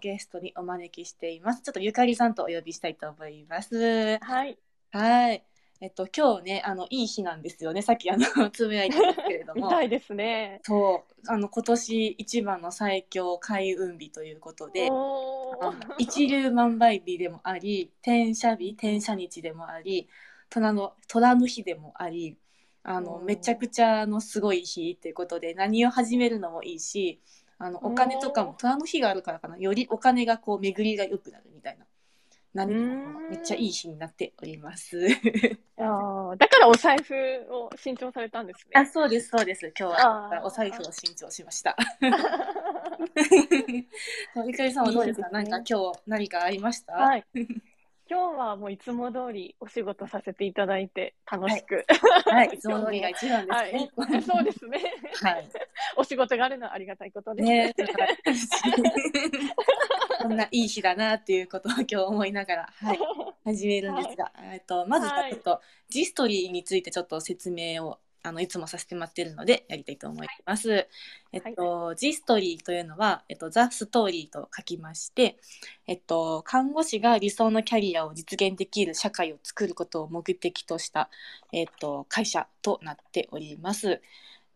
ゲストにお招きしています。ちょっとゆかりさんとお呼びしたいと思います。はい。はい。えっと、今日ね、あの、いい日なんですよね。さっき、あの、つぶやいたんですけれども。みたいですね。そう、あの、今年一番の最強開運日ということで、一粒万倍日でもあり、天赦日、天赦日でもあり、虎の、虎の日でもあり、あの、めちゃくちゃのすごい日っていうことで、何を始めるのもいいし、あの、お金とかも虎の日があるからかな、よりお金がこう、巡りが良くなるみたいな。何めっちゃいい日になっております。あーだからお財布を新調されたんですあ、ね。そうです、そうです。今日あはーお財布を新調しました。ゆかりさんはどうですか？いいねなんか今日何かありました？はい。今日はもういつも通りお仕事させていただいて楽しく。はい、いつも通りが一番ですはねい。そうですね。はい。お仕事があるのはありがたいことです。ね、こんないい日だなっていうことを今日思いながら、はい、始めるんですが、えっとまずちょっと、ジストリーについてちょっと説明をあのいつもさせてもらってるのでやりたいと思います。えっと、ジストリーというのは、えっと、ザ・ストーリーと書きまして、えっと、看護師が理想のキャリアを実現できる社会を作ることを目的とした、えっと、会社となっております。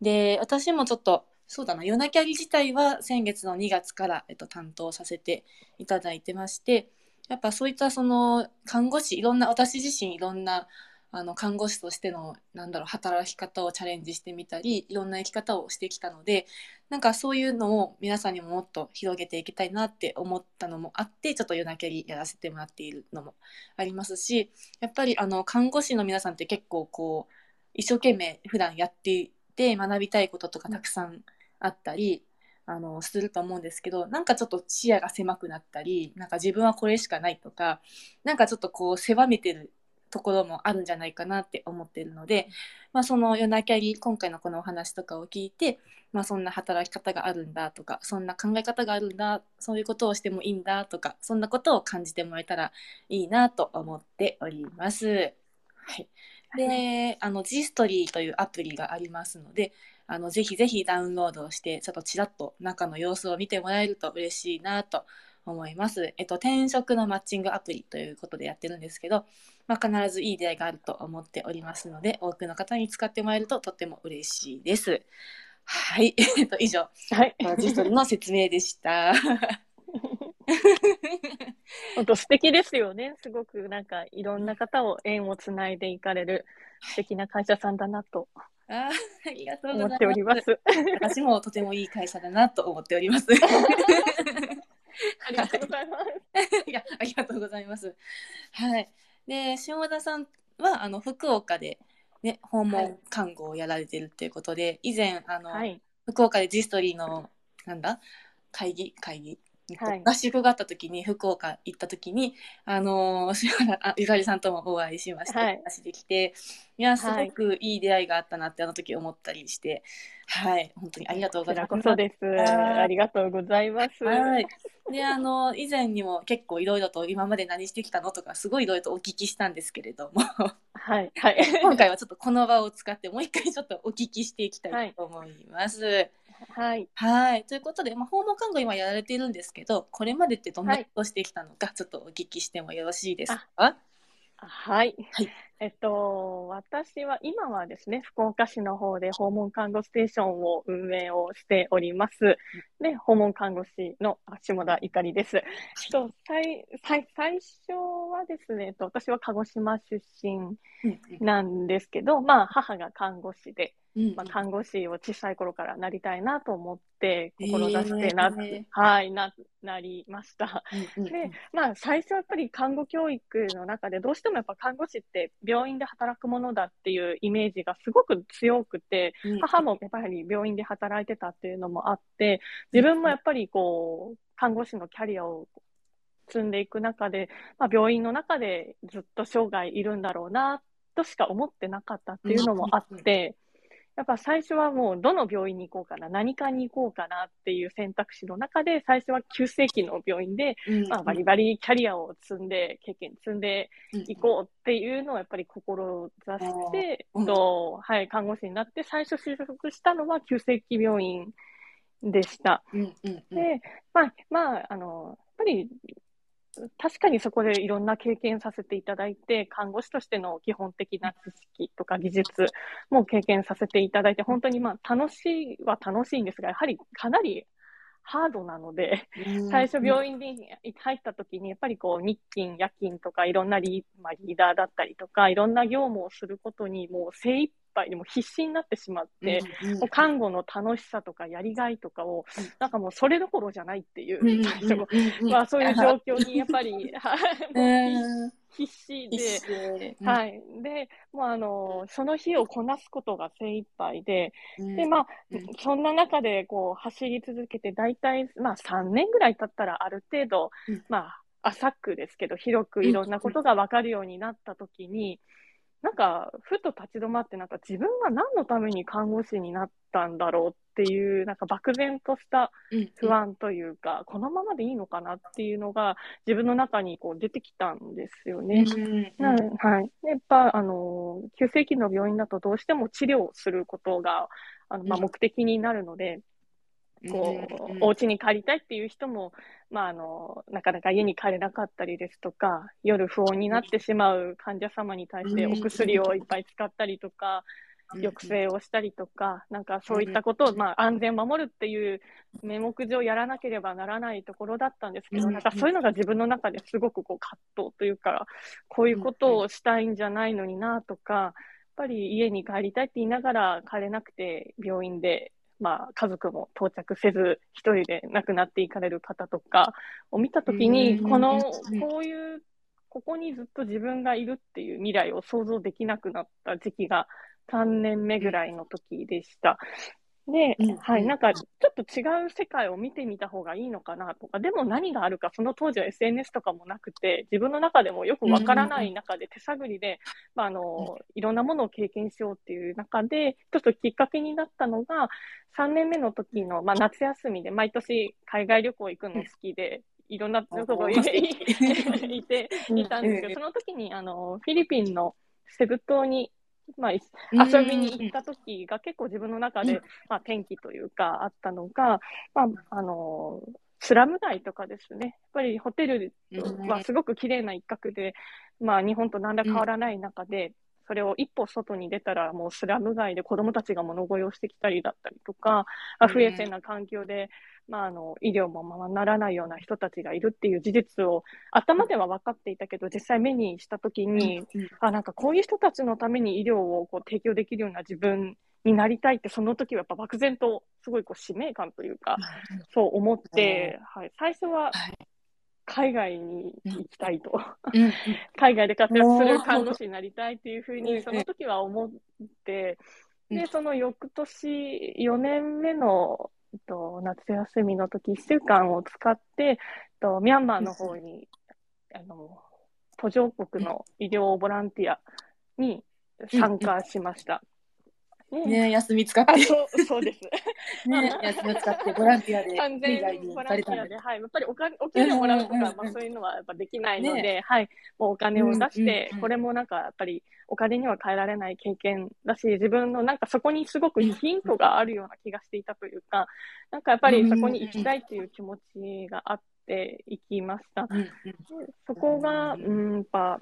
で、私もちょっと、そうだな、夜なキャリ自体は先月の2月から、えっと、担当させていただいてまして、やっぱそういったその看護師、いろんな、私自身いろんなあの看護師としてのなんだろう働き方をチャレンジしてみたりいろんな生き方をしてきたのでなんかそういうのを皆さんにももっと広げていきたいなって思ったのもあってちょっと夜なキャリやらせてもらっているのもありますしやっぱりあの看護師の皆さんって結構こう一生懸命普段やっていて学びたいこととかたくさんあったり、あのすると思うんですけどなんかちょっと視野が狭くなったりなんか自分はこれしかないとかなんかちょっとこう狭めてるところもあるんじゃないかなって思ってるので、まあ、その夜なキャリ今回のこのお話とかを聞いて、まあ、そんな働き方があるんだとかそんな考え方があるんだそういうことをしてもいいんだとかそんなことを感じてもらえたらいいなと思っております。はい、であの G ストリーというアプリがありますのであのぜひぜひダウンロードをしてちょっとちらっと中の様子を見てもらえると嬉しいなと思います。えっと、転職のマッチングアプリということでやってるんですけど、まあ、必ずいい出会いがあると思っておりますので、多くの方に使ってもらえるととっても嬉しいです。はい。えっと、以上、はい。ジストリの説明でした。本当素敵ですよね。すごくなんかいろんな方を縁をつないでいかれる素敵な会社さんだなとあーありがとうご思ざい。ます。私もとてもいい会社だなと思っております。ありがとうございます。いや、ありがとうございます。はい。で、下田さんは、あの、福岡で、ね、訪はい問看護をやられてるっていうことで、以前、あの、はい。福岡でジストリーの、なんだ、会議、会議、はい合宿があった時に、福岡行った時に、あのー、あゆかりさんともお会いしまして、はい話できて、いや、すはいごくいい出会いがあったなって、あの時思ったりして、はい、本当にありがとうございます。ありがとうございます。はい。で、あの、以前にも結構いろいろと今まで何してきたのとか、すごいいろいろとお聞きしたんですけれども、はい。はい。今回はちょっとこの場を使ってもう一回ちょっとお聞きしていきたいと思います。はい。はい。ということで、まあ、訪問看護今やられているんですけど、これまでってどんなことをしてきたのか、ちょっとお聞きしてもよろしいですか？はい。はいえっと、私は今はですね、福岡市の方で訪問看護ステーションを運営をしております。で、訪問看護師のあ下田ゆかりです。えっと最最最初はですね、えっと、私は鹿児島出身うんなんですけど、まあ、母が看護師で、うんまあ、看護師を小さい頃からなりたいなと思って、志してな、へー。はい、な、なりました。うんうんうん。で、まあ、最初はやっぱり看護教育の中で、どうしてもやっぱ看護師って病院で働くものだっていうイメージがすごく強くて、うん。母もやっぱり病院で働いてたっていうのもあって、自分もやっぱりこう、看護師のキャリアを積んでいく中で、まあ、病院の中でずっと生涯いるんだろうな、としか思ってなかったっていうのもあって、やっぱ最初はもうどの病院に行こうかな、何かに行こうかなっていう選択肢の中で、最初は急性期の病院で、うん。まあ、バリバリキャリアを積んで、経験積んでうんいこうっていうのをやっぱり志して、うん。とはい、看護師になって、最初就職したのは急性期病院でした。うんうんうん。で、まあ、まあ、あの、やっぱぱり確かにそこでいろんな経験させていただいて、看護師としての基本的な知識とか技術も経験させていただいて、本当にまあ楽しいは楽しいんですが、やはりかなりハードなので、最初病院に入った時に、やっぱりこう日勤、夜勤とかいろんなリ,、まあ、リーダーだったりとか、いろんな業務をすることにもう精一杯でも必死になってしまって、うんうん、看護の楽しさとかやりがいとかを、なんかもうそれどころじゃないっていう、まあそういう状況にやっぱり、必死で、はい。で、もうあの、その日をこなすことが精一杯で、で、まあ、そんな中でこう走り続けて、大体、まあ3年ぐらい経ったらある程度、まあ、浅くですけど、広くいろんなことが分かるようになったときに、なんか、ふと立ち止まって、なんか自分が何のために看護師になったんだろうっていう、なんか漠然とした不安というか、うんうん、このままでいいのかなっていうのが自分の中にこう出てきたんですよね。うんうん、はい。やっぱ、あの、急性期の病院だとどうしても治療することが、あの、まあ、目的になるので、こう、お家に帰りたいっていう人も、まあ、あの、なかなか家に帰れなかったりですとか、夜不穏になってしまう患者様に対してお薬をいっぱい使ったりとか、抑制をしたりとか、なんかそういったことを、まあ、安全を守るっていう名目上やらなければならないところだったんですけど、なんかそういうのが自分の中ですごくこう葛藤というか、こういうことをしたいんじゃないのになとか、やっぱり家に帰りたいって言いながら帰れなくて病院でまあ、家族も到着せず、一人で亡くなっていかれる方とかを見たときに、この、こういう、ここにずっと自分がいるっていう未来を想像できなくなった時期が3年目ぐらいの時でした。で、うん、はい、なんかちょっと違う世界を見てみた方がいいのかなとか、でも何があるか、その当時は SNS とかもなくて、自分の中でもよくわからない中で手探りで、まあ、あの、いろんなものを経験しようっていう中で、ちょっときっかけになったのが、3年目の時の、まあ、夏休みで毎年海外旅行行くの好きで、いろんなところに いて、いたんですけど、その時に、あの、フィリピンのセブ島にまあ、遊びに行った時が結構自分の中で、まあ、転機というかあったのが、まあ、あの、スラム街とかですね。やっぱりホテルはすごく綺麗な一角で、まあ日本と何ら変わらない中で、それを一歩外に出たらもうスラム街で子供たちが物乞いをしてきたりだったりとか、不衛生な環境で、まあ、あの、医療もままならないような人たちがいるっていう事実を頭では分かっていたけど、実際目にしたときに、あ、なんかこういう人たちのために医療をこう提供できるような自分になりたいって、その時はやっぱ漠然とすごいこう使命感というか、そう思って、はい、最初は、海外に行きたいと、海外で活躍する看護師になりたいっていうふうに、その時は思って、で、その翌年、4年目のと、夏休みの時、1週間を使って、とミャンマーの方に、あの、途上国の医療ボランティアに参加しました。ね休み使って。そうそうです。ね 休み使ってボランティアで完全にボランティアで、はい。やっぱりお金、お給料もらうとか、まあそういうのはやっぱできないので、ね、はい。もうお金を出して、これもなんかやっぱりお金には変えられない経験だし、自分のなんかそこにすごくヒントがあるような気がしていたというか、なんかやっぱりそこに行きたいという気持ちがあって行きました。そこが、うん、やっぱ、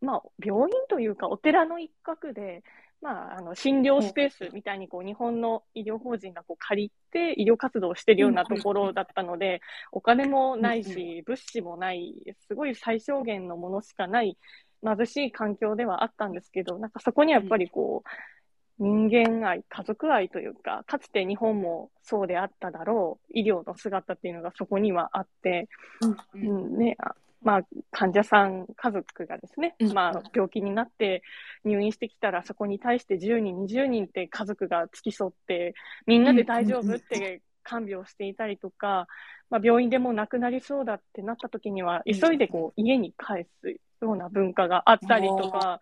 まあ病院というかお寺の一角で、まあ、あの診療スペースみたいにこう日本の医療法人がこう借りて医療活動をしているようなところだったので、お金もないし、物資もない、すごい最小限のものしかない貧しい環境ではあったんですけど、なんかそこにはやっぱりこう、人間愛、家族愛というか、かつて日本もそうであっただろう、医療の姿っていうのがそこにはあって、うん、うん、ね、まあ、患者さん、家族がですね、まあ、病気になって入院してきたら、そこに対して10人、20人って家族が付き添って、みんなで大丈夫って看病していたりとか、まあ、病院でも亡くなりそうだってなった時には、急いでこう家に帰すような文化があったりとか、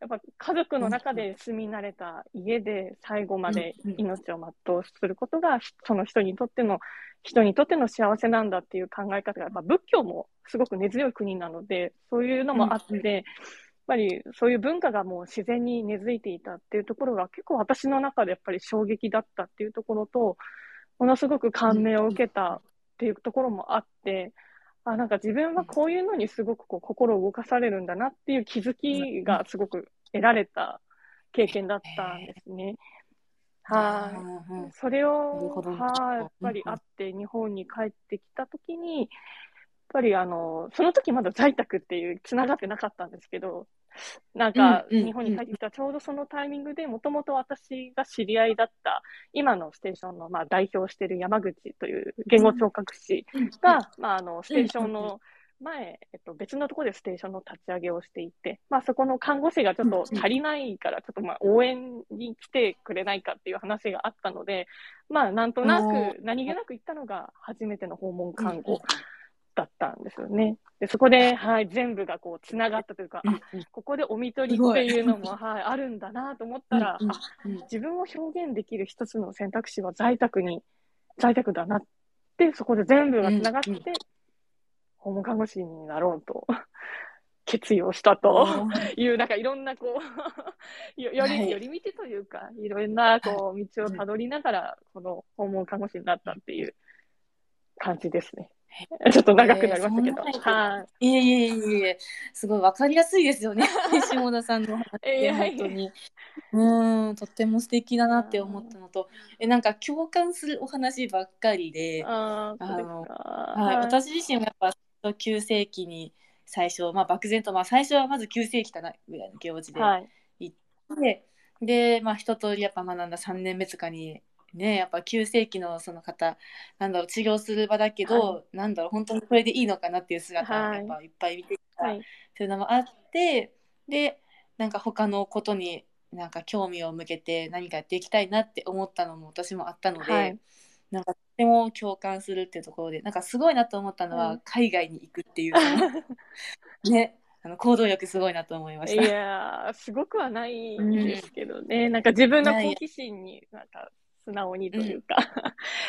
やっぱ家族の中で住み慣れた家で最後まで命を全うすることが、その人にとっての人にとっての幸せなんだっていう考え方が、まあ、仏教もすごく根強い国なので、そういうのもあって、うん、やっぱりそういう文化がもう自然に根付いていたっていうところが結構私の中でやっぱり衝撃だったっていうところと、ものすごく感銘を受けたっていうところもあって、あ、なんか自分はこういうのにすごくこう心を動かされるんだなっていう気づきがすごく得られた経験だったんですね。はい。それを、はい、やっぱりあって日本に帰ってきたときに、やっぱりあの、その時まだ在宅っていう、つながってなかったんですけど、なんか、日本に帰ってきたちょうどそのタイミングで、もともと私が知り合いだった、今のステーションの、まあ、代表している山口という言語聴覚士が、まあ、あの、ステーションの前、えっと、別のところでステーションの立ち上げをしていて、まあ、そこの看護師がちょっと足りないから、ちょっとまあ応援に来てくれないかっていう話があったので、まあ、なんとなく、何気なく行ったのが初めての訪問看護だったんですよね。でそこで、はい、全部がこうつながったというか、あここでお見取りっていうのも、はい、あるんだなと思ったら、あ自分を表現できる一つの選択肢は在宅に、在宅だなって、そこで全部がつながって、訪問看護師になろうと 決意をしたと いう、なんかいろんなこう より、より見てというか、いろんなこう道をたどりながら、この訪問看護師になったっていう感じですね。ちょっと長くなりましたけど。はい。いえいえいえ、すごいわかりやすいですよね。下田さんの話って本当に。うん、とっても素敵だなって思ったのと、え、なんか共感するお話ばっかりで、あの、はい、私自身もやっぱ急性期に最初、まあ漠然と、まあ最初はまず急性期かなぐらいの行事で行って、はい、で、まあ一通りやっぱ学んだ3年目とかにねやっぱ急性期のその方なんだろう治療する場だけど、はい、なんだろう本当にこれでいいのかなっていう姿をやっぱいっぱい見てきた、はい、というのもあってでなんか他のことになんか興味を向けて何かやっていきたいなって思ったのも私もあったので、はい、なんかとても共感するっていうところでなんかすごいなと思ったのは、海外に行くっていう ねあの行動力すごいなと思いました。いやすごくはないですけどね、うん、なんか自分の好奇心になんか素直にというか、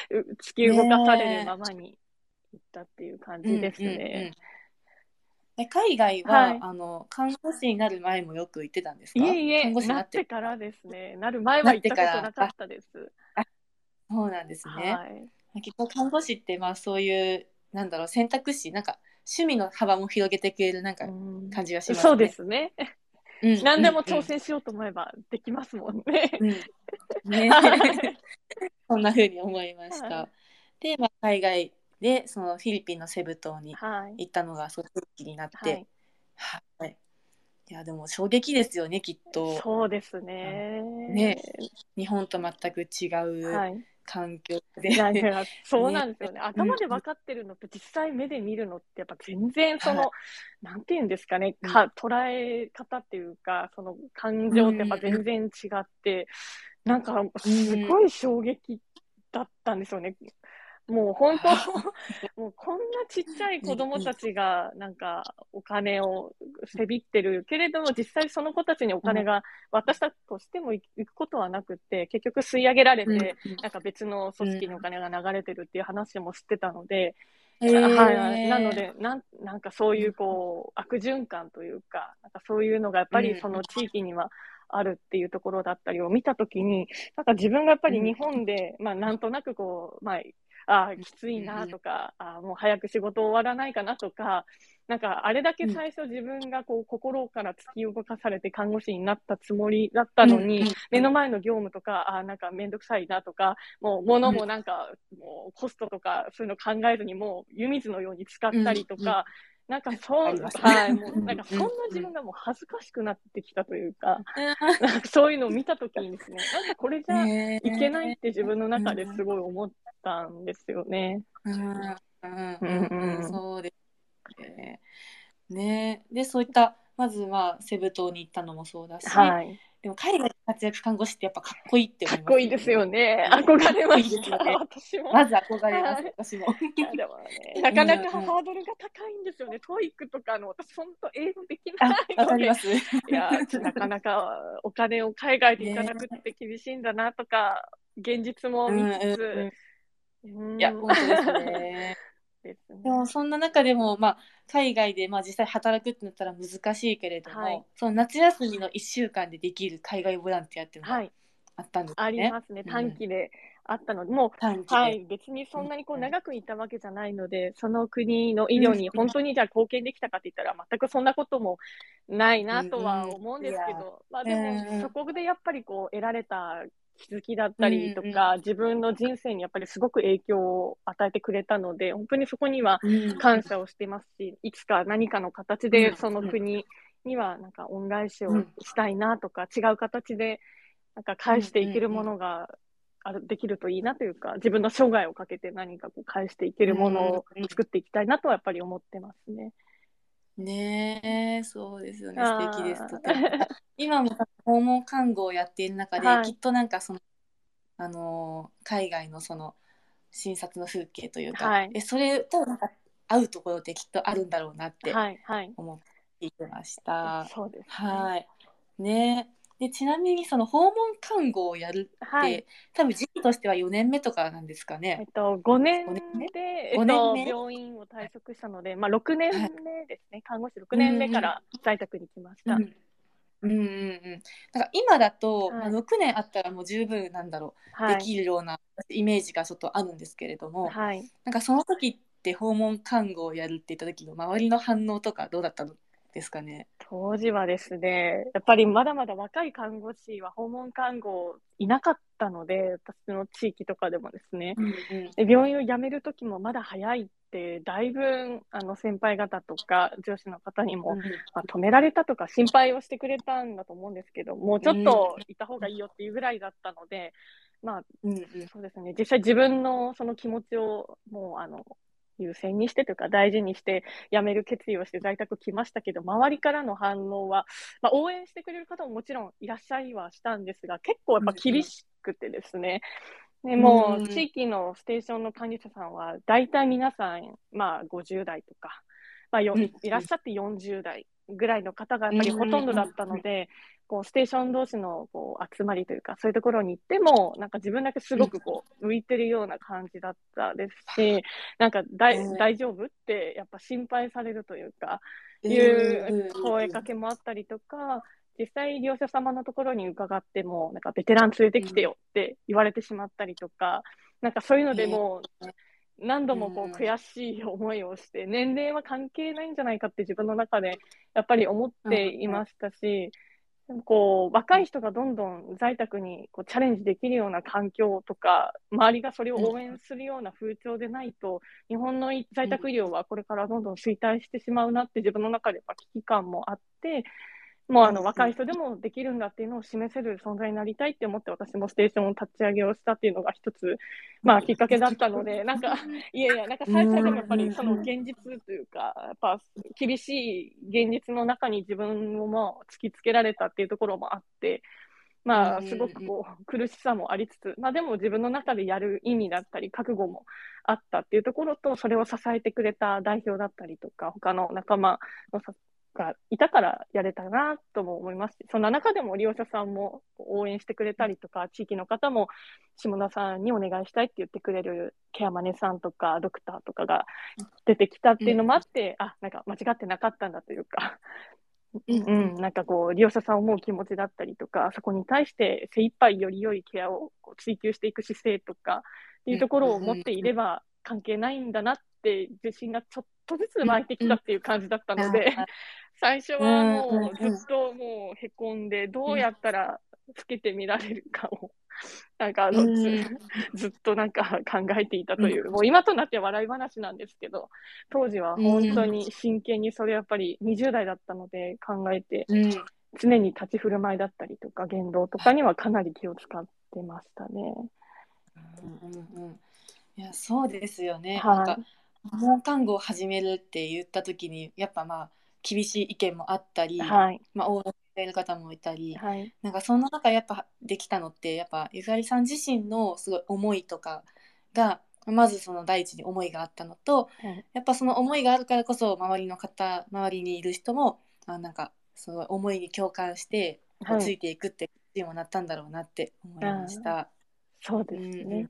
うん、突き動かされるままに行ったっていう感じですね。え海外は、はい、あの看護師になる前もよく行ってたんですか？いえいえ、看護師なって。からですね。なる前は行ったことなかったです。あそうなんですね。はい、結構看護師ってまあそういうなんだろう選択肢なんか趣味の幅も広げてくれるなんか感じがしますね。そうですね。うん、何でも挑戦しようと思えばできますもんね。うん、ね そんなふうに思いました。はい、で、まあ、海外でそのフィリピンのセブ島に行ったのがそういう気になって、はい、はい、いやでも衝撃ですよねきっと。そうですね。ね日本と全く違う、はい環境で。そうなんですよね。ね頭で分かってるのと実際目で見るのってやっぱ全然その、はい、なんていうんですかね、か捉え方っていうか、その感情ってやっぱ全然違って、うん、なんかすごい衝撃だったんですよね。もう本当、もうこんなちっちゃい子供たちがなんかお金をせびってるけれども、実際その子たちにお金が渡したとしても行くことはなくて、結局吸い上げられて、なんか別の組織にお金が流れてるっていう話も知ってたので、はい、なのでなん、なんかそういうこう悪循環というか、なんかそういうのがやっぱりその地域にはあるっていうところだったりを見たときに、なんか自分がやっぱり日本で、まあなんとなくこう、まああきついなとか、あもう早く仕事終わらないかなとか、なんかあれだけ最初自分がこう心から突き動かされて看護師になったつもりだったのに、目の前の業務とか、あなんかめんどくさいなとか、もう物もなんか、もうコストとかそういうの考えずにもう湯水のように使ったりとか、なんかそう、はい、もうなんかそんな自分がもう恥ずかしくなってきたというか、なんかそういうのを見たときにですね、なんかこれじゃいけないって自分の中ですごい思ったんですよね。そうですね。ね。で、そういった、まずはセブ島に行ったのもそうだし、はい、でも海外で活躍看護師ってやっぱかっこいいって思います、ね、かっこいいですよね。憧れました。ね、私も。まず憧れます、私も。ね、なかなかハードルが高いんですよね。 TOEIC とかの、私本当英語できないわかります。いや、なかなかお金を海外でいただくって厳しいんだなとか、現実も見つつ。いや、本当ですね。ですね。でもそんな中でも、まあ、海外で、まあ、実際働くってなったら難しいけれども、はい、その夏休みの1週間でできる海外ボランティアっていうのがあったんですね。はい、ありますね。短期で、あったので、もう、はい、別にそんなにこう長くいたわけじゃないので、その国の医療に本当にじゃあ貢献できたかって言ったら、全くそんなこともないなとは思うんですけど、まあでも、そこでやっぱりこう得られた気づきだったりとか、自分の人生にやっぱりすごく影響を与えてくれたので、本当にそこには感謝をしてますし、いつか何かの形でその国にはなんか恩返しをしたいなとか、違う形でなんか返していけるものがあるできるといいなというか、自分の生涯をかけて何かこう返していけるものを作っていきたいなとはやっぱり思ってますね。ねえ、そうですよね。素敵です。とても。今も訪問看護をやっている中で、はい、きっとなんかその、あの海外のその診察の風景というか、はい、えそれとなんか合うところってきっとあるんだろうなって思っていました。はいはい、そうです、ね、はい。ねでちなみにその訪問看護をやるって、はい、多分時期としては4年目とかなんですかね。えっと、5年で、えっと、病院を退職したので、まあ、6年目ですね、はい、看護師6年目から在宅に来ました。うん。うんうんうん、なんか今だと、はい、まあ、6年あったらもう十分なんだろう、はい、できるようなイメージがちょっとあるんですけれども、はい、なんかその時って訪問看護をやるって言った時の周りの反応とかどうだったの？ですかね。当時はですね、やっぱりまだまだ若い看護師は訪問看護いなかったので、私の地域とかでもですね、うんうん、病院を辞める時もまだ早いって、だいぶあの先輩方とか上司の方にも、うん、まあ、止められたとか心配をしてくれたんだと思うんですけど、もうちょっといた方がいいよっていうぐらいだったので、まあ、うんうん、そうですね、実際自分のその気持ちをもうあの優先にしてというか大事にして辞める決意をして在宅来ましたけど周りからの反応は、まあ、応援してくれる方ももちろんいらっしゃいはしたんですが結構やっぱ厳しくてですね、でもう地域のステーションの管理者さんは大体皆さん、まあ、50代とか、まあ、よいらっしゃって40代ぐらいの方がやっぱりほとんどだったので、こうステーション同士のこう集まりというか、そういうところに行っても、なんか自分だけすごくこう浮いてるような感じだったですし、なんかだい、大丈夫ってやっぱ心配されるというか、いう声かけもあったりとか、実際利用者様のところに伺っても、なんかベテラン連れてきてよって言われてしまったりとか、なんかそういうのでも、何度もこう悔しい思いをして、年齢は関係ないんじゃないかって自分の中でやっぱり思っていましたし、こう若い人がどんどん在宅にこうチャレンジできるような環境とか、周りがそれを応援するような風潮でないと、日本の在宅医療はこれからどんどん衰退してしまうなって自分の中で危機感もあって、もうあの若い人でもできるんだっていうのを示せる存在になりたいって思って私もステーションを立ち上げをしたっていうのが一つ、まあ、きっかけだったので、なんか、いやいや、なんか最初でもやっぱりその現実というか、やっぱ厳しい現実の中に自分をも突きつけられたっていうところもあって、まあ、すごくこう苦しさもありつつ、まあ、でも自分の中でやる意味だったり、覚悟もあったっていうところと、それを支えてくれた代表だったりとか、他の仲間のがいたからやれたなとも思いますし、そんな中でも利用者さんも応援してくれたりとか、地域の方も下田さんにお願いしたいって言ってくれるケアマネさんとかドクターとかが出てきたっていうのもあって、うん、あ、なんか間違ってなかったんだというか、うん、うん、なんかこう、利用者さんを思う気持ちだったりとか、そこに対して精一杯より良いケアを追求していく姿勢とかっていうところを持っていれば関係ないんだなって自信がちょっとずつ湧いてきたっていう感じだったので、最初はもうずっともうへこんで、どうやったらつけてみられるかを、なんかあの、ずずっとなんか考えていたという、もう今となって笑い話なんですけど、当時は本当に真剣にそれやっぱり20代だったので考えて、常に立ち振る舞いだったりとか言動とかにはかなり気を使ってましたね。うんうんうん、いやそうですよね。はい、なんか訪問看護を始めるって言った時にやっぱまあ厳しい意見もあったり、はい、まあ、応援している方もいたり、はい、なんかその中やっぱできたのってやっぱゆかりさん自身のすごい思いとかがまずその第一に思いがあったのと、はい、やっぱその思いがあるからこそ周りの方周りにいる人もあなんかその思いに共感してついていくってにもなったんだろうなって思いました。そうですね。うん、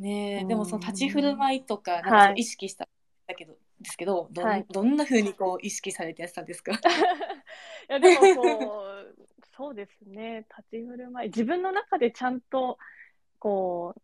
ねでもその立ち振る舞いとかなんか意識しただけど、ですけどど,、はい、どんなふうにこう意識されてやってたんですか？いやでもこうそうですね。立ち振る舞い。自分の中でちゃんとこう、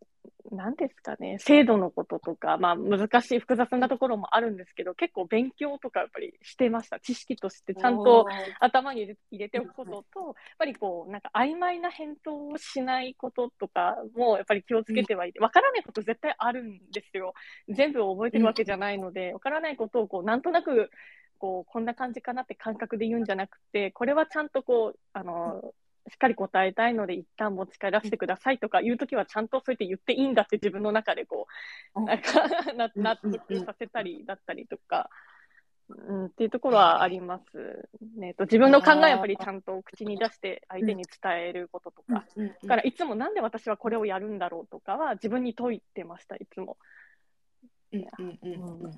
なんですかね、制度のこととか、まあ難しい複雑なところもあるんですけど、結構勉強とかやっぱりしてました。知識としてちゃんと頭に入れておくことと、やっぱりこう、なんか曖昧な返答をしないこととかもやっぱり気をつけてはいて、わからないこと絶対あるんですよ。全部覚えてるわけじゃないので、わからないことをこう、なんとなく、こう、こんな感じかなって感覚で言うんじゃなくて、これはちゃんとこう、あの、しっかり答えたいので一旦持ち帰らせてくださいとかいうときはちゃんとそうやって言っていいんだって自分の中でこう、なんか 納得させたりだったりとか、うん、っていうところはありますね。と自分の考えをやっぱりちゃんと口に出して相手に伝えることとか。だからいつもなんで私はこれをやるんだろうとかは自分に解いてました、いつも。うんうんうんうん。い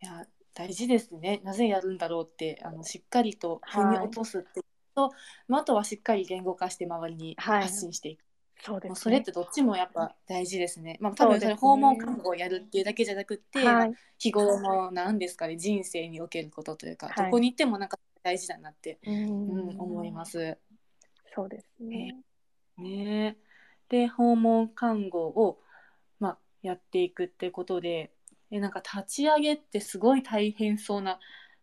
や大事ですね。なぜやるんだろうってあのしっかりと腑に落とすってと、まあ、あとはしっかり言語化して周りに発信していく。そうです、ね、それってどっちもやっぱ大事ですね。まあ、多分それ訪問看護をやるっていうだけじゃなくて、はい、日頃の何ですかね人生におけることというか、はい、どこに行ってもなんか大事だなって、うん、思います。そうですね。ね。で訪問看護を、まあ、やっていくってことでえなんか立ち上げってすごい大変そうな、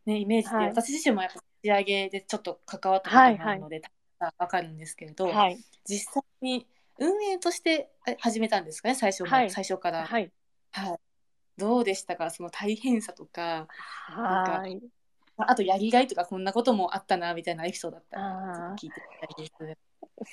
ね、イメージで、はい、私自身もやっぱち上げでちょっと関わったことがあるので、は分かるんですけれど、はい、実際に運営として始めたんですかね最初はい、最初から、はい、はい。どうでしたかその大変さとかはい。あとやりがいとかこんなこともあったなみたいなエピソードだったら聞いてみたいです。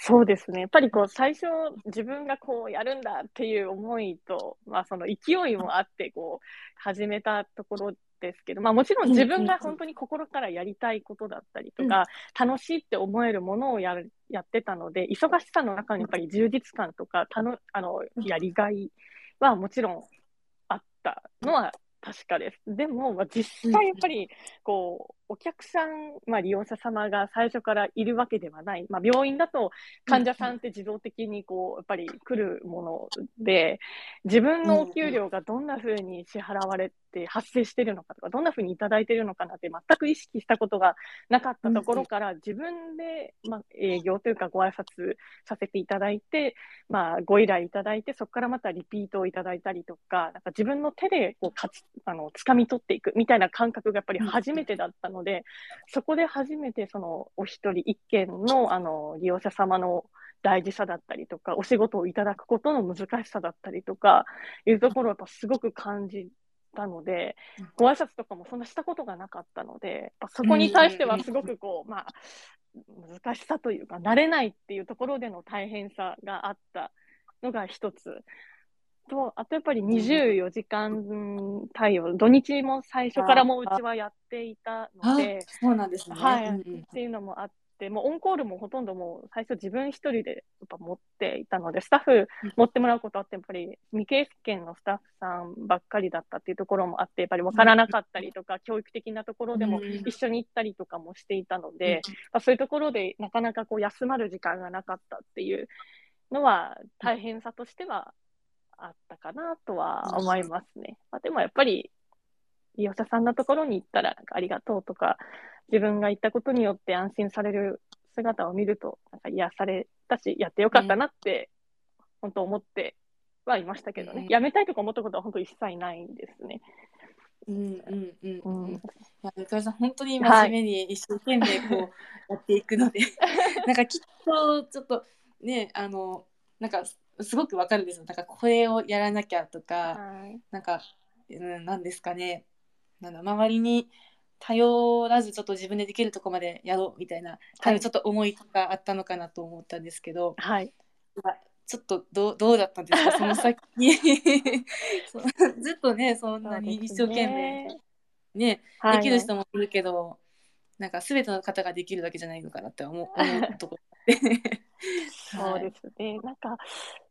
そうですね。やっぱりこう最初自分がこうやるんだっていう思いと、まあその勢いもあってこう始めたところですけど、まあもちろん自分が本当に心からやりたいことだったりとか、うん、楽しいって思えるものをやるやってたので、忙しさの中にやっぱり充実感とか、たのあのやりがいはもちろんあったのは確かです。でも、まあ、実際やっぱり、こう、お客さん、まあ、利用者様が最初からいるわけではない。まあ、病院だと患者さんって自動的にこう、やっぱり来るもので、自分のお給料がどんな風に支払われて発生してるのかとか、どんな風にいただいてるのかなって全く意識したことがなかったところから、自分で、まあ、営業というかご挨拶させていただいて、まあ、ご依頼いただいて、そこからまたリピートをいただいたりとか、なんか自分の手でこうかつあの掴み取っていくみたいな感覚がやっぱり初めてだったので、そこで初めてそのお一人一件のあの利用者様の大事さだったりとか、お仕事をいただくことの難しさだったりとか、いうところをやっぱすごく感じたので、ご挨拶とかもそんなしたことがなかったので、そこに対してはすごくこう、まあ、難しさというか、慣れないっていうところでの大変さがあったのが一つ。と、あとやっぱり24時間対応、土日も最初からもうちはやっていたので、そうなんですね。はい、っていうのもあって、もうオンコールもほとんどもう最初自分一人でやっぱ持っていたので、スタッフ持ってもらうことあって、やっぱり未経験のスタッフさんばっかりだったっていうところもあって、やっぱり分からなかったりとか、教育的なところでも一緒に行ったりとかもしていたので、まあ、そういうところでなかなかこう休まる時間がなかったっていうのは大変さとしてはあったかなとは思いますね。まあ、でもやっぱり、利用者さんのところに行ったら、ありがとうとか、自分が行ったことによって安心される姿を見ると、なんか癒されたし、やってよかったなって、本当思ってはいましたけどね、やめたいとか思ったことは本当一切ないんですね。うん。うん。うん。うん。うん、いや、ゆかりさん、本当に真面目に一生懸命こうやっていくので、なんかきっとちょっとね、あの、なんかすごくわかるんですよ。なんかこれをやらなきゃとか、はい、なんか、うん、なんですかね。なんだ周りに頼らずちょっと自分でできるとこまでやろうみたいな、はい、ちょっと思いがあったのかなと思ったんですけど、はい、ちょっとどどうだったんですか？その先 ずっとねそんなに一生懸命ね、ねはい、できる人もいるけど、なんか全ての方ができるだけじゃないのかなって思う思うところ そうですね。なんか、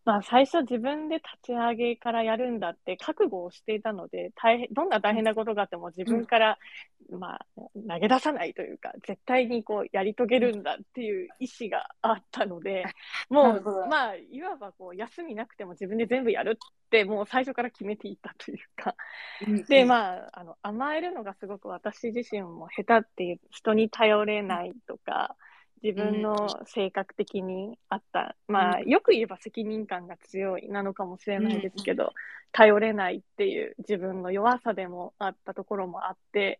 まあ、最初自分で立ち上げからやるんだって覚悟をしていたので、大変、どんな大変なことがあっても自分から、うん、まあ、投げ出さないというか、絶対にこう、やり遂げるんだっていう意志があったので、もう、まあ、いわばこう、休みなくても自分で全部やるって、もう最初から決めていたというか、で、まあ、あの、甘えるのがすごく私自身も下手っていう、人に頼れないとか、自分の性格的にあった、まあ、よく言えば責任感が強いなのかもしれないですけど、頼れないっていう自分の弱さでもあったところもあって、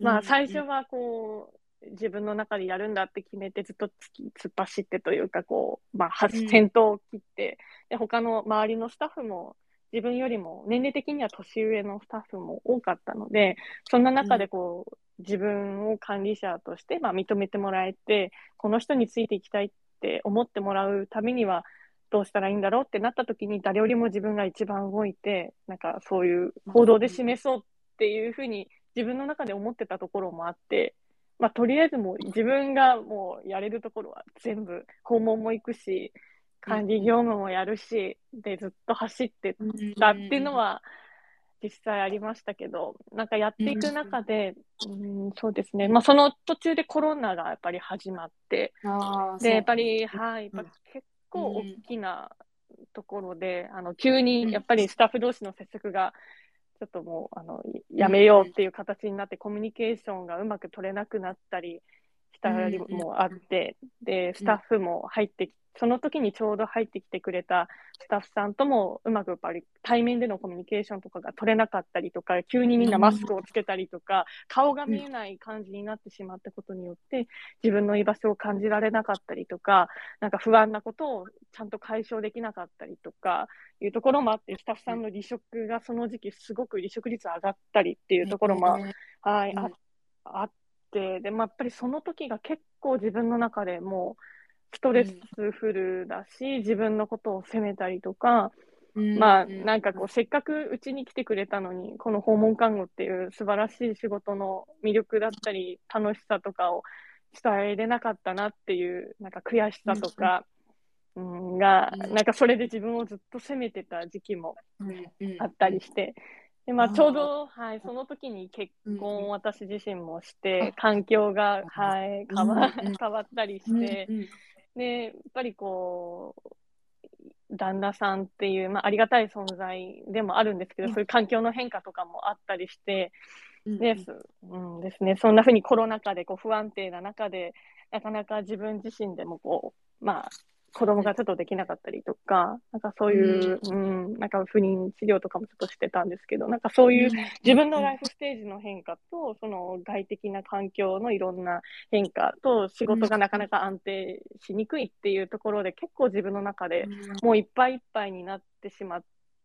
まあ、最初はこう、自分の中でやるんだって決めてずっと突き突っ走ってというか、こう、まあ、先頭を切って、で、他の周りのスタッフも自分よりも年齢的には年上のスタッフも多かったので、そんな中でこう、自分を管理者として、まあ、認めてもらえて、この人についていきたいって思ってもらうためには、どうしたらいいんだろうってなった時に、誰よりも自分が一番動いて、なんかそういう行動で示そうっていうふうに自分の中で思ってたところもあって、まあ、とりあえずもう自分がもうやれるところは全部、訪問も行くし、管理業務もやるし、で、ずっと走ってたっていうのは実際ありましたけど、なんかやっていく中で、うん、そうですね、まあ、その途中でコロナがやっぱり始まって、で、やっぱり、はい、やっぱうん結構大きなところで、あの、急にやっぱりスタッフ同士の接触が、ちょっともう、あの、やめようっていう形になって、コミュニケーションがうまく取れなくなったりしたりもあって、で、スタッフも入ってきその時にちょうど入ってきてくれたスタッフさんともうまくやっぱり対面でのコミュニケーションとかが取れなかったりとか、急にみんなマスクをつけたりとか、顔が見えない感じになってしまったことによって、自分の居場所を感じられなかったりとか、なんか不安なことをちゃんと解消できなかったりとか、いうところもあって、スタッフさんの離職がその時期すごく離職率上がったりっていうところも、ねはい、うん。ああって、で、まあ、やっぱりその時が結構自分の中でもう、ストレスフルだし、自分のことを責めたりとか、まあ、なんかこう、せっかくうちに来てくれたのに、この訪問看護っていう素晴らしい仕事の魅力だったり、楽しさとかを伝えれなかったなっていう、なんか悔しさとか、うん、が、うんなんかそれで自分をずっと責めてた時期もうんうんあったりして、で、まあ、ちょうど、はい、その時に結うん婚を私自身もして、環境が、はい、変わ 変わったりうんして、うんで、やっぱりこう、旦那さんっていう、まあ、ありがたい存在でもあるんですけど、うん。そういう環境の変化とかもあったりして、うんです、うんですね、そんなふうにコロナ禍でこう不安定な中で、なかなか自分自身でもこう、まあ、子供がちょっとできなかったりとか、なんかそういう、うん、なんか不妊治療とかもちょっとしてたんですけど、なんかそういう自分のライフステージの変化と、その外的な環境のいろんな変化と、仕事がなかなか安定しにくいっていうところで、結構自分の中でもういっぱいいっぱいになってしまっ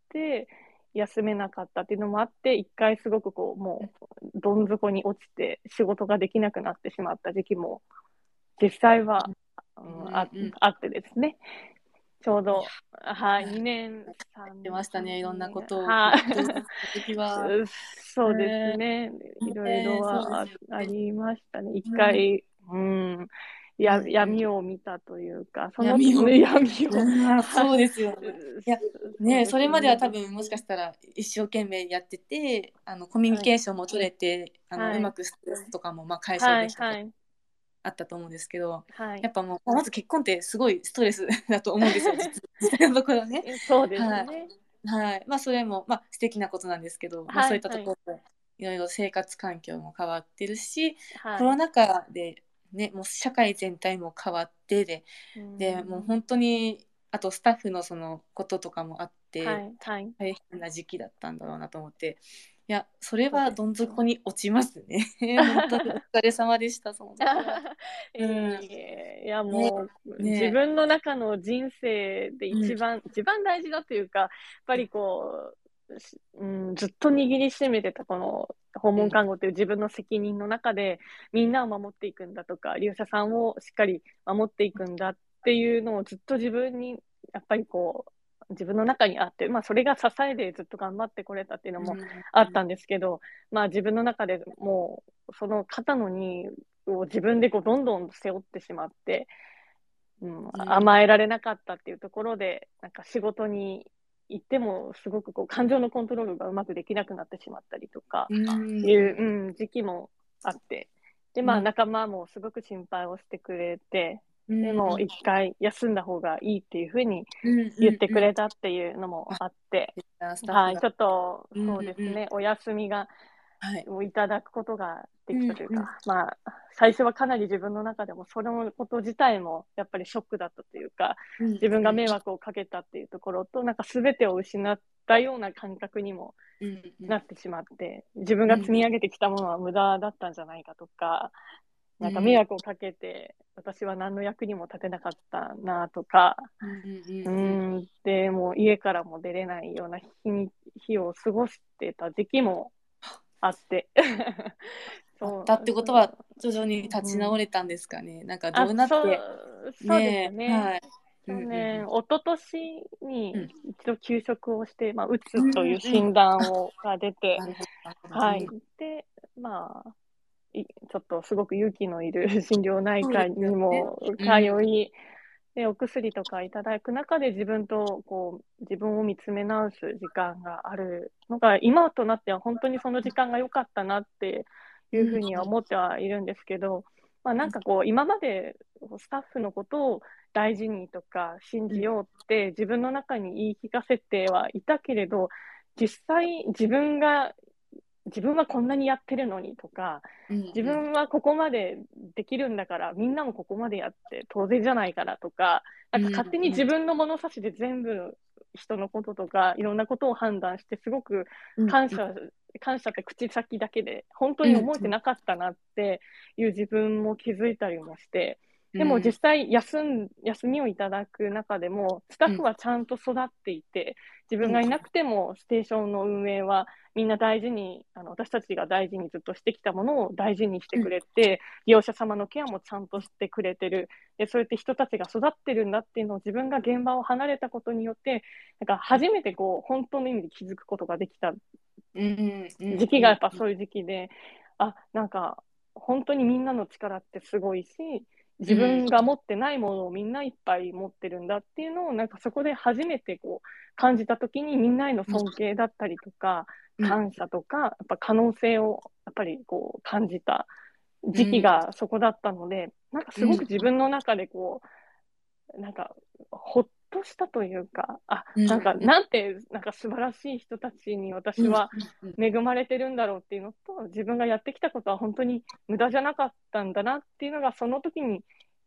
て、休めなかったっていうのもあって、一回すごくこう、もう、どん底に落ちて、仕事ができなくなってしまった時期も、実際は、うんあうんうん。あってですね。ちょうど、はい、2年、3出ましたねいろんなことを。はい。そうですね。いろいろはありましたね。一回、うん、やうん。闇を見たというか、その闇を闇を。うんそうですよね。いやねそれまでは多分、分もしかしたら一生懸命やっててあのコミュニケーションも取れて、あのはい。うまくストレスとかもまあ解消はい、できたとはい、あったと思うんですけど、はいやっ。ぱもうまず結婚ってすごいストレス だと思うんですよ 実実際のところね。そうですはね。はい、まあそれもまあ素敵なことなんですけど、まあ、はいそういったところでいろいろ生活環境も変わってるし、はいコロナ禍でねもう社会全体も変わってででもう本当にあとスタッフのそのこととかもあって、はい、はい。大変な時期だったんだろうなと思っていやそれはどん底に落ちますね。本当にお疲れ様でしたその時は。いえいやもう、ね自分の中の人生で一番、一番大事だというか、やっぱりこう、しうん、ずっと握りしめてたこの訪問看護という自分の責任の中で、みんなを守っていくんだとか、利用者さんをしっかり守っていくんだっていうのをずっと自分に、やっぱりこう、自分の中にあって、まあそれが支えでずっと頑張ってこれたっていうのもあったんですけど、まあ自分の中でもう、その肩の荷を自分でこうどんどん背負ってしまって、うん、甘えられなかったっていうところで、なんか仕事に行ってもすごくこう感情のコントロールがうまくできなくなってしまったりとか、うん。いう、うん、時期もあって、で、まあうん。仲間もすごく心配をしてくれて、うんでも一回休んだ方がいいっていうふうにうん言ってくれたっていうのもあって、はい、ちょっと、うんそうですね、お休みがはい。をいただくことができたというか、まあ、最初はかなり自分の中でも、そのこと自体もやっぱりショックだったというか、自分が迷惑をかけたっていうところと、なんか全てを失ったような感覚にもなってしまって、自分が積み上げてきたものは無駄だったんじゃないかとか、なんか迷惑をかけて、私は何の役にも立てなかったなとか、うんうんで、もう家からも出れないような日に日を過ごしてた時期もあって。あったってことは徐々に立ち直れたんですかね。なんかどあうなってそうそうですね。はい。去うんうん年、一昨年にうん一度休職をして、まあ、うつという診断をが出て、はい。で、まあ、いちょっとすごく勇気のいる 心療内科にも通い、で、お薬とかいただく中で自分と、こう、自分を見つめ直す時間があるのが、今となっては本当にその時間が良かったなっていうふうには思ってはいるんですけど、まあなんかこう、今までスタッフのことを大事にとか信じようって自分の中に言い聞かせてはいたけれど、実際自分が自分はこんなにやってるのにとか、うんうん。自分はここまでできるんだから、みんなもここまでやって当然じゃないからとか、なんか勝手に自分の物差しで全部人のこととか、いろんなことを判断して、すごく感謝、感謝って口先だけで、本当に思えてなかったなっていう自分も気づいたりもして、でも実際休ん、休みをいただく中でも、スタッフはちゃんと育っていて、自分がいなくてもステーションの運営はみんな大事に、あの私たちが大事にずっとしてきたものを大事にしてくれて、利用者様のケアもちゃんとしてくれてる。で、そうやって人たちが育ってるんだっていうのを自分が現場を離れたことによって、なんか初めてこう、本当の意味で気づくことができた。時期がやっぱそういう時期で、あ、なんか本当にみんなの力ってすごいし、自分が持ってないものをみんないっぱい持ってるんだっていうのをなんかそこで初めてこう感じた時にみんなへの尊敬だったりとか感謝とかやっぱ可能性をやっぱりこう感じた時期がそこだったのでなんかすごく自分の中でこうなんかほっとしたというかあなんかなんてなんか素晴らしい人たちに私は恵まれてるんだろうっていうのと自分がやってきたことは本当に無駄じゃなかったんだなっていうのがその時に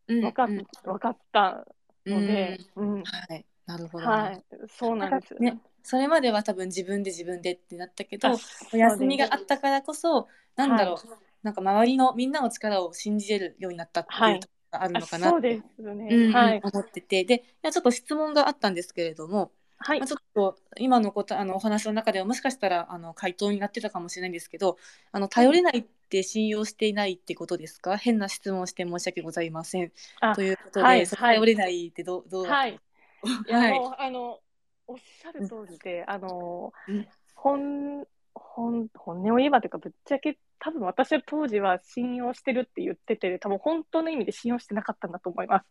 分か,、分かったので、うん。はい、なるほど、はい、そうなんです。ね。それまでは多分自分で自分でってなったけど、お休みがあったからこそ、なんだろう、はい、なんか周りのみんなの力を信じれるようになったっていうあるのかなって、そうですね、うんはい、思ってて、で、いやちょっと質問があったんですけれども、はい、まあ、ちょっと今のことあのお話の中ではもしかしたらあの回答になってたかもしれないんですけどあの頼れないって信用していないってことですか？変な質問をして申し訳ございません。ということで、はい、頼れないってどどう？はい、いや、もうあのおっしゃる通りで、あの、うん、本本本音を言えばというかぶっちゃけ多分私は当時は信用してるって言ってて多分本当の意味で信用してなかったんだと思います。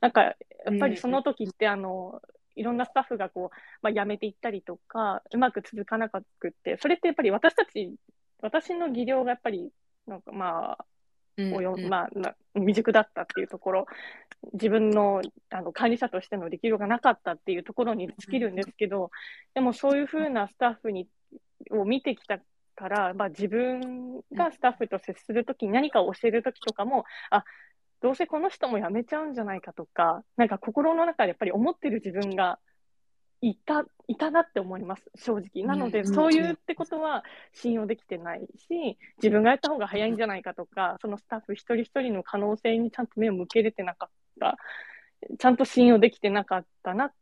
なんかやっぱりその時って、うん、あのいろんなスタッフがこう、まあ、辞めていったりとか、うまく続かなくって、それってやっぱり私たち、私の技量がやっぱり、なんかまあ、うんうん、まあ、未熟だったっていうところ、自分のあの管理者としての力量がなかったっていうところに尽きるんですけど、でもそういうふうなスタッフにを見てきたから、まあ、自分がスタッフと接するときに何かを教えるときとかも、あどうせこの人も辞めちゃうんじゃないかとか、なんか心の中でやっぱり思ってる自分がいた、いたなって思います、正直。なので、そういうってことは信用できてないし、自分がやった方が早いんじゃないかとか、そのスタッフ一人一人の可能性にちゃんと目を向けれてなかった、ちゃんと信用できてなかったなっ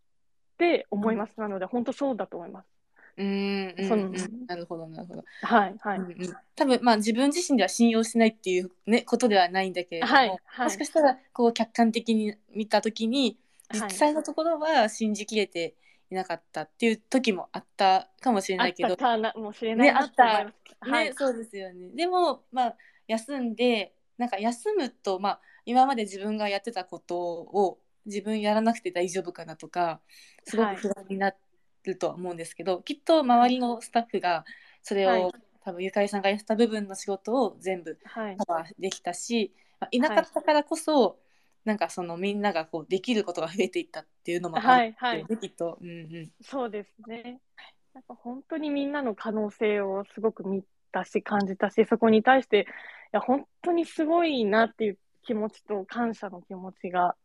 て思います。なので、本当そうだと思います。うんうん、うん、なるほどなるほど。はいはい。うんうん、多分まあ自分自身では信用しないっていうねことではないんだけれども、はいはい、もしかしたらこう客観的に見た時に実際のところは信じきれていなかったっていう時もあったかもしれないけど、あったなもしれないなって思います。ね、はい、そうですよね。でもまあ休んでなんか休むとまあ今まで自分がやってたことを自分やらなくて大丈夫かなとかすごく不安になって。るとは思うんですけどきっと周りのスタッフがそれを、はい、多分ゆかりさんがやった部分の仕事を全部カバーできたし、はい、いなかったからこそ、はい、なんかそのみんながこうできることが増えていったっていうのもあるはいはい、きっと、うんうん、そうですね。なんか本当にみんなの可能性をすごく見たし、感じたし、そこに対して、いや、本当にすごいなっていう気持ちと感謝の気持ちが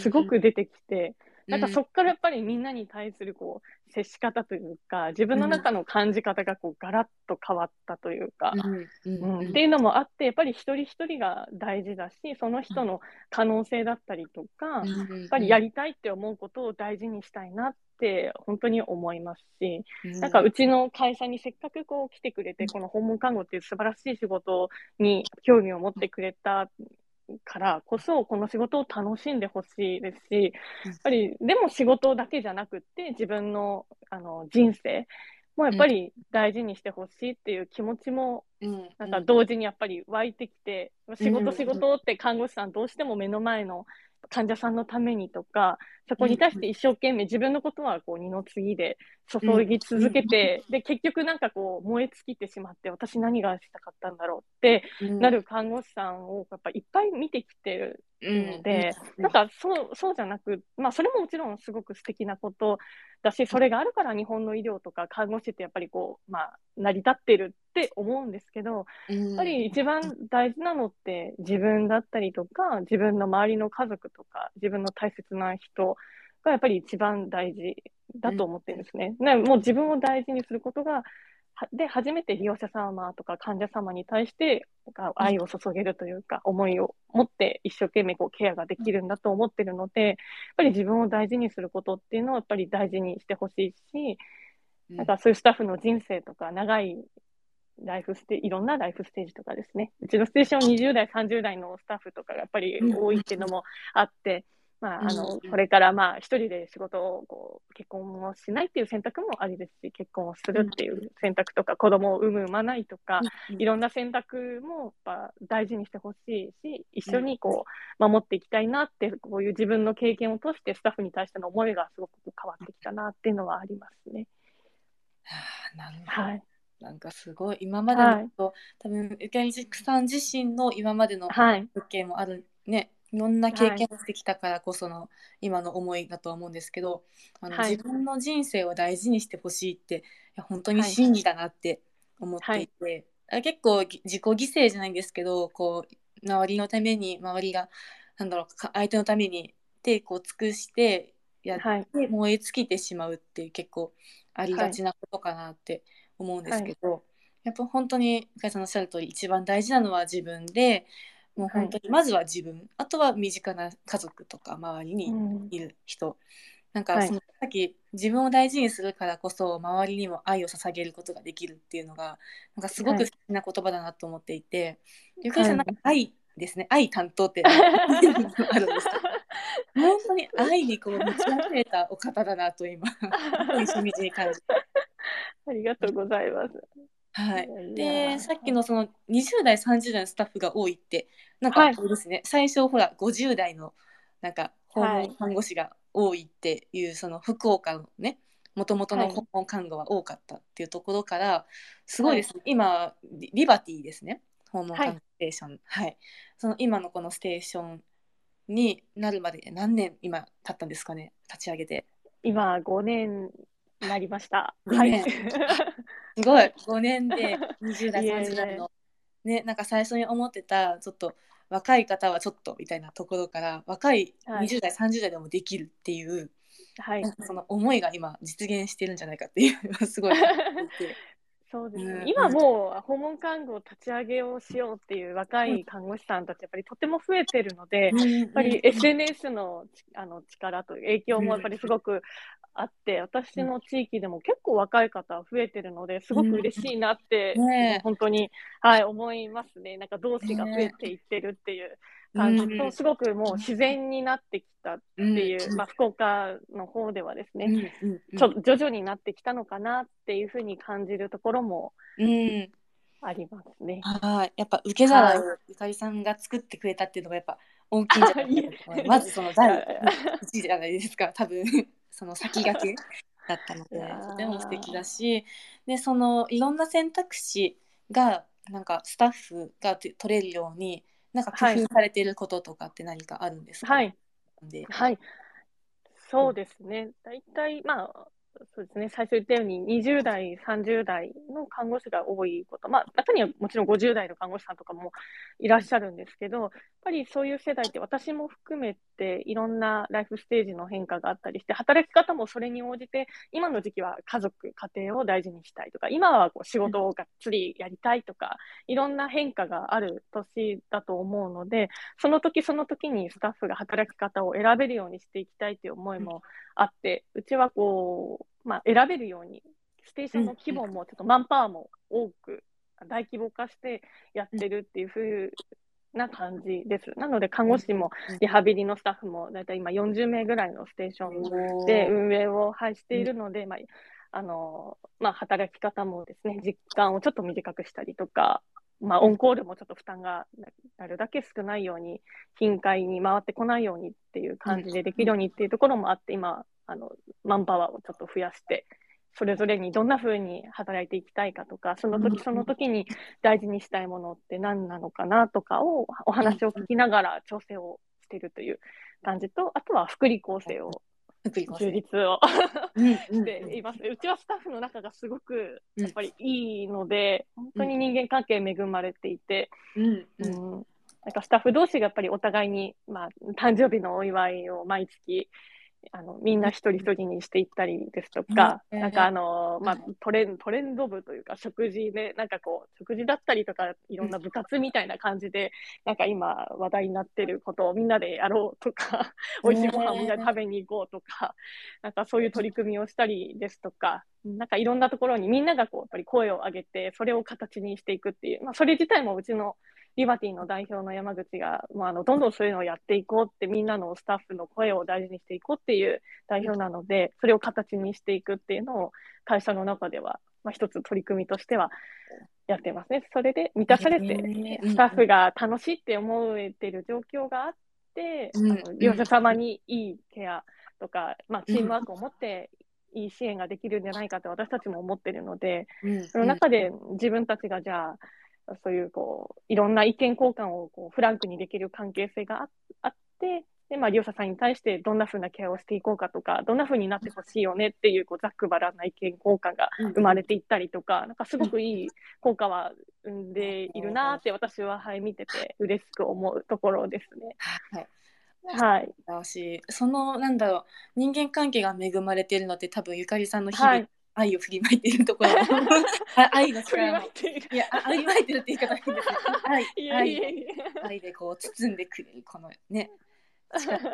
すごく出てきて、なんかそこからやっぱりみんなに対するこう接し方というか、自分の中の感じ方がこうガラッと変わったというか、うん。っていうのもあって、やっぱり一人一人が大事だし、その人の可能性だったりとか、やっぱりやりたいって思うことを大事にしたいなって本当に思いますし、なんかうちの会社にせっかくこう来てくれて、この訪問看護っていう素晴らしい仕事に興味を持ってくれたからこそ、この仕事を楽しんでほしいですし、やっぱり、でも仕事だけじゃなくって、自分のあの人生もやっぱり大事にしてほしいっていう気持ちも、なんか同時にやっぱり湧いてきて、仕事仕事って看護師さんどうしても目の前の患者さんのためにとか、そこに対して一生懸命自分のことはこう二の次で注ぎ続けて、で、結局なんかこう燃え尽きてしまって、私何がしたかったんだろうってなる看護師さんをやっぱいっぱい見てきてるので、なんかそう、そうじゃなく、まあそれももちろんすごく素敵なことだし、それがあるから日本の医療とか看護師ってやっぱりこう、まあ成り立ってるって思うんですけど、やっぱり一番大事なのって自分だったりとか、自分の周りの家族とか、自分の大切な人がやっぱり一番大事だと思ってるんですね。ねもう自分を大事にすることがで、初めて利用者様とか患者様に対して愛を注げるというか、思いを持って一生懸命こうケアができるんだと思ってるので、やっぱり自分を大事にすることっていうのをやっぱり大事にしてほしいし、なんかそういうスタッフの人生とか、長いライフステいろんなライフステージとかですね、うちのステーション20代、30代のスタッフとかがやっぱり多いっていうのもあって、まあ、あの、これからまあ、一人で仕事を、こう、結婚をしないっていう選択もありですし、結婚をするっていう選択とか、子供を産む、産まないとか、いろんな選択も、やっぱ大事にしてほしいし、一緒にこう、守っていきたいなって、こういう自分の経験を通して、スタッフに対しての思いがすごく変わってきたなっていうのはありますね。はあ、なるほど。はい。なんかすごい今までのと、はい、多分ゆかりさん自身の今までの物件もあるね、いろんな経験をしてきたからこその今の思いだとは思うんですけど、あの、はい、自分の人生を大事にしてほしいっていや本当に真理だなって思っていて、はい、結構自己犠牲じゃないんですけどこう周りのために周りがなんだろう相手のために手こう尽くしてやって燃え尽きてしまうっていう結構ありがちなことかなって思うんですけど、やっぱ本当に深井さんのおっしゃる通り一番大事なのは自分でもう本当にまずは自分、はい、あとは身近な家族とか周りにいる人、うん、なんかその、さっき自分を大事にするからこそ周りにも愛を捧げることができるっていうのがなんかすごく素敵な言葉だなと思っていて、ゆかりさんなんか愛ですね。愛担当ってあるんですか？本当に愛にこう満ち溢れたお方だなと今しみじみ感じありがとうございます。はい、でさっきのその20代30代のスタッフが多いってなんかそうですね、はい、最初ほら50代のなんか訪問看護師が多いっていう、その福岡のねもともとの訪問看護は多かったっていうところから、すごいですね、今リバティですね。訪問看護ステーション、はい、その今のこのステーションになるまで何年今経ったんですかね。立ち上げて。今5年なりました。はい。すごい。5年で20代30代のねなんか最初に思ってたちょっと若い方はちょっとみたいなところから若い20代、はい、30代でもできるっていう、はい、その思いが今実現してるんじゃないかっていうすごい そうですね、うん、今もう訪問看護立ち上げをしようっていう若い看護師さんたちやっぱりとても増えてるので、うん、やっぱり SNS のあの力と影響もやっぱりすごくあって、私の地域でも結構若い方増えてるので、すごく嬉しいなって、ね、本当に、はい、思いますね。なんか同志が増えていってるっていう感じと、すごくもう自然になってきたっていう、まあ、福岡の方ではですね、ちょ徐々になってきたのかなっていうふうに感じるところも、ありますね。はい、やっぱ受け皿をゆかりさんが作ってくれたっていうのがやっぱ大きいんじゃないですか。まずその第一じゃないですか、多分。その先駆けだったので。とても素敵だし。でそのいろんな選択肢がなんかスタッフが取れるようになんか工夫されていることとかって何かあるんですか、はい、はい、そうですね。大体まあそうですね、最初言ったように20代、30代の看護師が多いこと、まあ、中にはもちろん50代の看護師さんとかもいらっしゃるんですけど、やっぱりそういう世代って私も含めていろんなライフステージの変化があったりして、働き方もそれに応じて、今の時期は家族、家庭を大事にしたいとか、今はこう仕事をがっつりやりたいとか、いろんな変化がある年だと思うので、その時その時にスタッフが働き方を選べるようにしていきたいという思いもあって、うちはこう、まあ、選べるように、ステーションの規模もちょっとマンパワーも多く、大規模化してやってるっていうふうな感じです。なので、看護師もリハビリのスタッフもだいたい今40名ぐらいのステーションで運営を、はい、しているので、まああのまあ、働き方もですね、実感をちょっと短くしたりとか、まあ、オンコールもちょっと負担がなるだけ少ないように、頻回に回ってこないようにっていう感じでできるようにっていうところもあって、今、あの、マンパワーをちょっと増やして、それぞれにどんな風に働いていきたいかとか、その時その時に大事にしたいものって何なのかなとかをお話を聞きながら調整をしているという感じと、あとは福利厚生を充実を。しています。うちはスタッフの中がすごくやっぱりいいので、本当に人間関係恵まれていて、うん。なんかスタッフ同士がやっぱりお互いに、まあ、誕生日のお祝いを毎月あのみんな一人一人にしていったりですとか、うん、なんかあの、まあ、トレントレンド部というか食事でなんかこう食事だったりとかいろんな部活みたいな感じで、なんか今話題になってることをみんなでやろうとか美味しいご飯みんなで食べに行こうとか、なんかそういう取り組みをしたりですとかなんかいろんなところにみんながこうやっぱり声を上げてそれを形にしていくっていう、まあ、それ自体もうちのリバティの代表の山口が、まあ、あのどんどんそういうのをやっていこうってみんなのスタッフの声を大事にしていこうっていう代表なのでそれを形にしていくっていうのを会社の中では、まあ、一つ取り組みとしてはやってますね。それで満たされて、スタッフが楽しいって思えてる状況があって、あの利用者様にいいケアとか、まあ、チームワークを持っていい支援ができるんじゃないかって私たちも思ってるので、その中で自分たちがじゃあそういうこういろんな意見交換をこうフランクにできる関係性があってで、まあ、利用者さんに対してどんなふうなケアをしていこうかとかどんなふうになってほしいよねっていうこうざっくばらんな意見交換が生まれていったりとか、なんかすごくいい効果は生んでいるなって 私は、はい、見てて嬉しく思うところですね。はいはい。その、なんだろう、人間関係が恵まれているのって多分ゆかりさんの日々、はい愛を振りまいているところ。愛の力いや振りまいてるって言い方変です 愛。愛。愛でこう包んでくれるこのね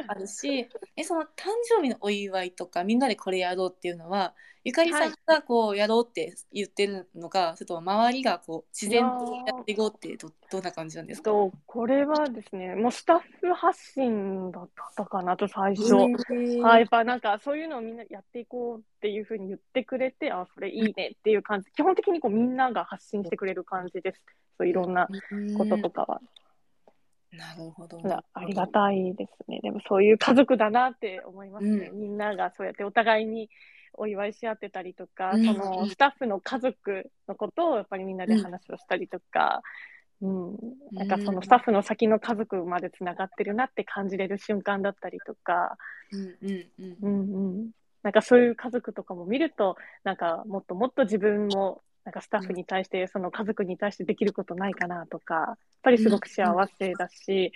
あるし えその誕生日のお祝いとかみんなでこれやろうっていうのはゆかりさんがこうやろうって言ってるのか、はい、それと周りがこう自然とやっていこうってどどんな感じなんですか？これはですねもうスタッフ発信だったかなと最初、はい、やっぱなんかそういうのをみんなやっていこうっていうふうに言ってくれてあそれいいねっていう感じ。基本的にこうみんなが発信してくれる感じです。そういろんなこととかは。なるほど。ありがたいですね。でもそういう家族だなって思いますね。うん、みんながそうやってお互いにお祝いし合ってたりとか、うん、そのスタッフの家族のことをやっぱりみんなで話をしたりとか、うん、うん、なんかそのスタッフの先の家族までつながってるなって感じれる瞬間だったりとか、うんうんうん。うんうん、なんかそういう家族とかも見ると、なんかもっともっと自分もなんかスタッフに対して、その家族に対してできることないかなとか、やっぱりすごく幸せだし、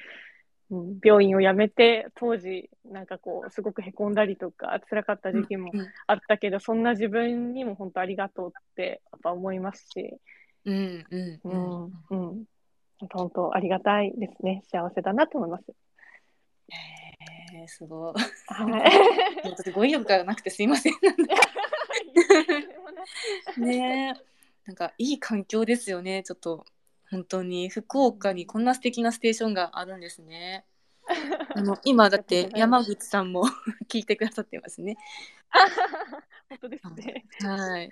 うん、病院を辞めて当時なんかこうすごくへこんだりとか辛かった時期もあったけど、うん、そんな自分にも本当ありがとうってやっぱ思いますし、うん。うん。うん。うん、本当ありがたいですね。幸せだなと思います。えー、すごい。はい。語彙力がなくてすいません。ね なんかいい環境ですよねちょっと本当に福岡にこんな素敵なステーションがあるんですね。あの今だって山口さんも 聞いてくださってますね。本当ですね。はい。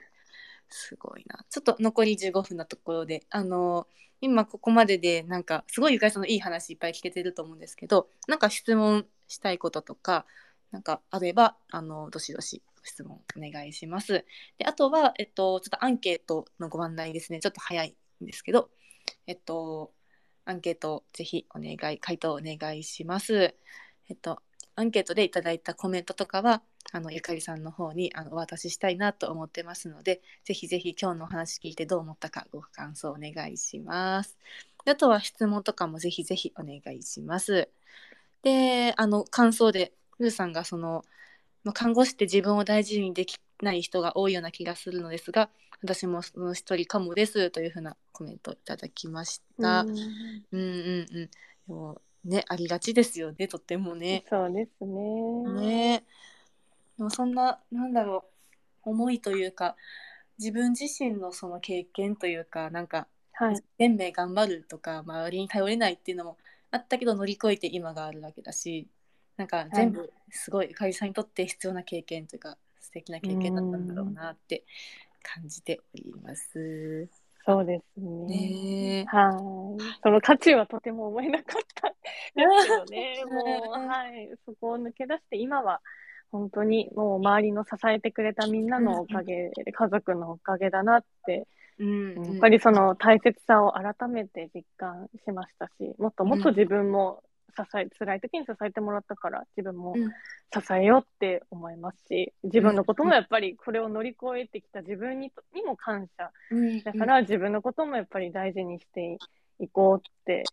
すごいな。ちょっと残り15分のところで、あの今ここまででなんかすごいゆかりさんのいい話いっぱい聞けてると思うんですけど、なんか質問したいこととかなんかあればあのどしどし質問お願いします。であとはえっとちょっとアンケートのご案内ですね。ちょっと早いんですけど。えっと、アンケートぜひお願い、回答お願いします。えっと、アンケートでいただいたコメントとかは、あのゆかりさんの方にあのお渡ししたいなと思ってますのでぜひぜひ今日のお話聞いてどう思ったかご感想お願いします。あとは質問とかもぜひぜひお願いします。であの感想でルーさんがそのまあ看護師って自分を大事にできない人が多いような気がするのですが私もその一人かもですというふうなコメントいただきました。うんうんうんうん。でもねありがちですよねとってもね。そうですね。ねでもそんななんだろう思いというか自分自身のその経験というかなんかはい。全命頑張るとか周りに頼れないっていうのもあったけど乗り越えて今があるわけだしなんか全部すごいゆかりさんにとって必要な経験というか素敵な経験だったんだろうなって感じております。そうですね。ねはい。その価値はとても思えなかった ですけどね。もう、はい。そこを抜け出して、今は本当にもう周りの支えてくれたみんなのおかげで、家族のおかげだなって、うんやっぱりその大切さを改めて実感しましたし、もっともっと自分も支え、辛い時に支えてもらったから、自分もうん。支えようって思いますし、自分のこともやっぱりこれを乗り越えてきた自分にとにも感謝。うん。だから自分のこともやっぱり大事にしていこうって、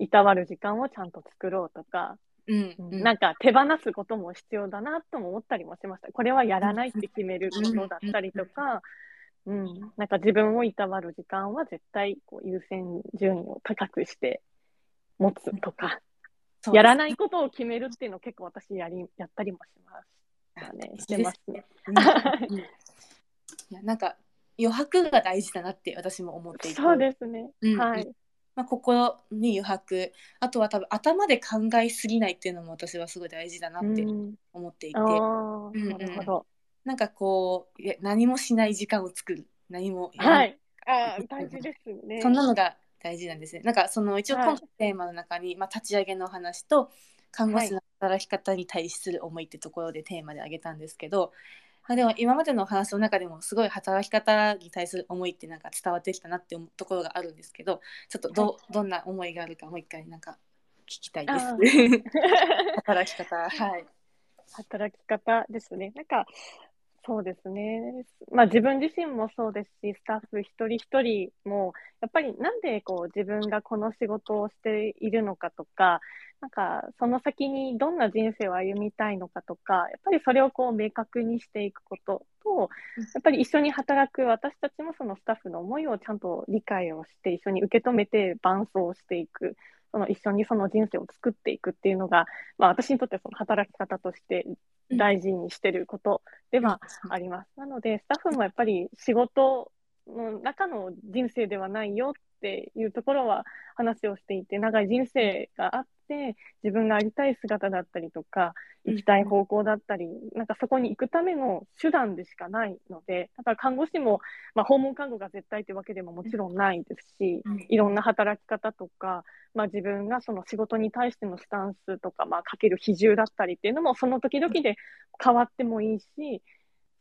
いたわる時間をちゃんと作ろうとか、うん。うんなんか手放すことも必要だなとも思ったりもしました。これはやらないって決めることだったりとか、うん、なんか自分をいたわる時間は絶対こう優先順位を高くして持つとか、やらないことを決めるっていうのを結構私やり、やったりもしましたね。してますね。うんうん いやなんか余白が大事だなって私も思っていてそうですね。うんはい。まあ、心に余白あとは多分頭で考えすぎないっていうのも私はすごい大事だなってうん、思っていて、ああ、うんなるほど。なんかこう何もしない時間を作る何もはい。ああ、大事ですね。そんなのが大事なんですね。なんかその一応はい今回のテーマの中に、まあ、立ち上げの話と看護師の働き方に対する思いってところでテーマで挙げたんですけど、まあ、でも今までの話の中でもすごい働き方に対する思いってなんか伝わってきたなって思うところがあるんですけどちょっとど,、どんな思いがあるかもう一回なんか聞きたいですあ。働き方はい。働き方ですね。なんか、そうですね。まあ自分自身もそうですし、スタッフ一人一人も、やっぱりなんでこう自分がこの仕事をしているのかとか、なんかその先にどんな人生を歩みたいのかとか、やっぱりそれをこう明確にしていくことと、やっぱり一緒に働く私たちもそのスタッフの思いをちゃんと理解をして、一緒に受け止めて伴走していく。その一緒にその人生を作っていくっていうのが、まあ私にとってその働き方として大事にしてることではあります。なので、スタッフもやっぱり仕事の中の人生ではないよっていうところは話をしていて、長い人生があって、自分がありたい姿だったりとか、行きたい方向だったり、なんかそこに行くための手段でしかないので、だから看護師も、まあ、訪問看護が絶対ってわけでももちろんないですし、いろんな働き方とか、まあ、自分がその仕事に対してのスタンスとか、まあ、かける比重だったりっていうのもその時々で変わってもいいし、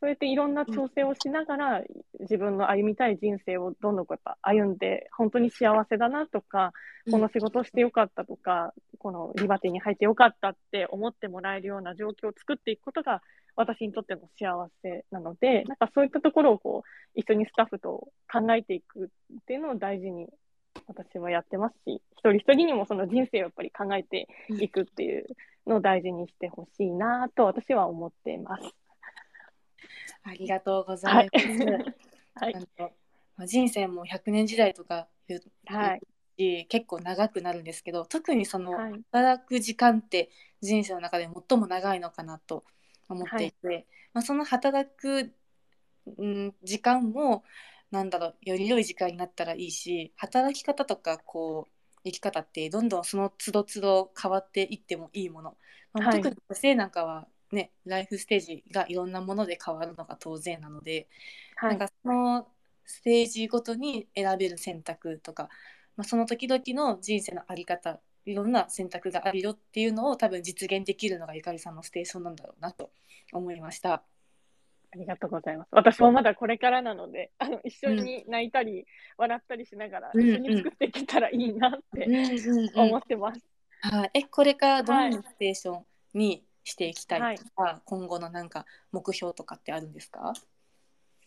そうやっていろんな調整をしながら、自分の歩みたい人生をどんどんこうやっぱ歩んで、本当に幸せだなとか、この仕事をしてよかったとか、このリバティに入ってよかったって思ってもらえるような状況を作っていくことが、私にとっての幸せなので、なんかそういったところをこう、一緒にスタッフと考えていくっていうのを大事に私はやってますし、一人一人にもその人生をやっぱり考えていくっていうのを大事にしてほしいなと私は思っています。ありがとうございます。はい 人生も100年時代とかはい。し結構長くなるんですけど特にそのはい。働く時間って人生の中で最も長いのかなと思っていて、まあ、その働く、うん、時間もなんだろうより良い時間になったらいいし働き方とかこう生き方ってどんどんその都度都度変わっていってもいいもの、特に女性なんかはねライフステージがいろんなもので変わるのが当然なので、はい。なんかそのステージごとに選べる選択とか、まあ、その時々の人生の在り方いろんな選択があるよっていうのを多分実現できるのがゆかりさんのステーションなんだろうなと思いました。ありがとうございます。私もまだこれからなので、あの一緒に泣いたり、笑ったりしながら、うん一緒に作っていけたらいいなって思ってます。はい、えこれからどんなステーションにしていきたいとか、はい、今後のなんか目標とかってあるんですか？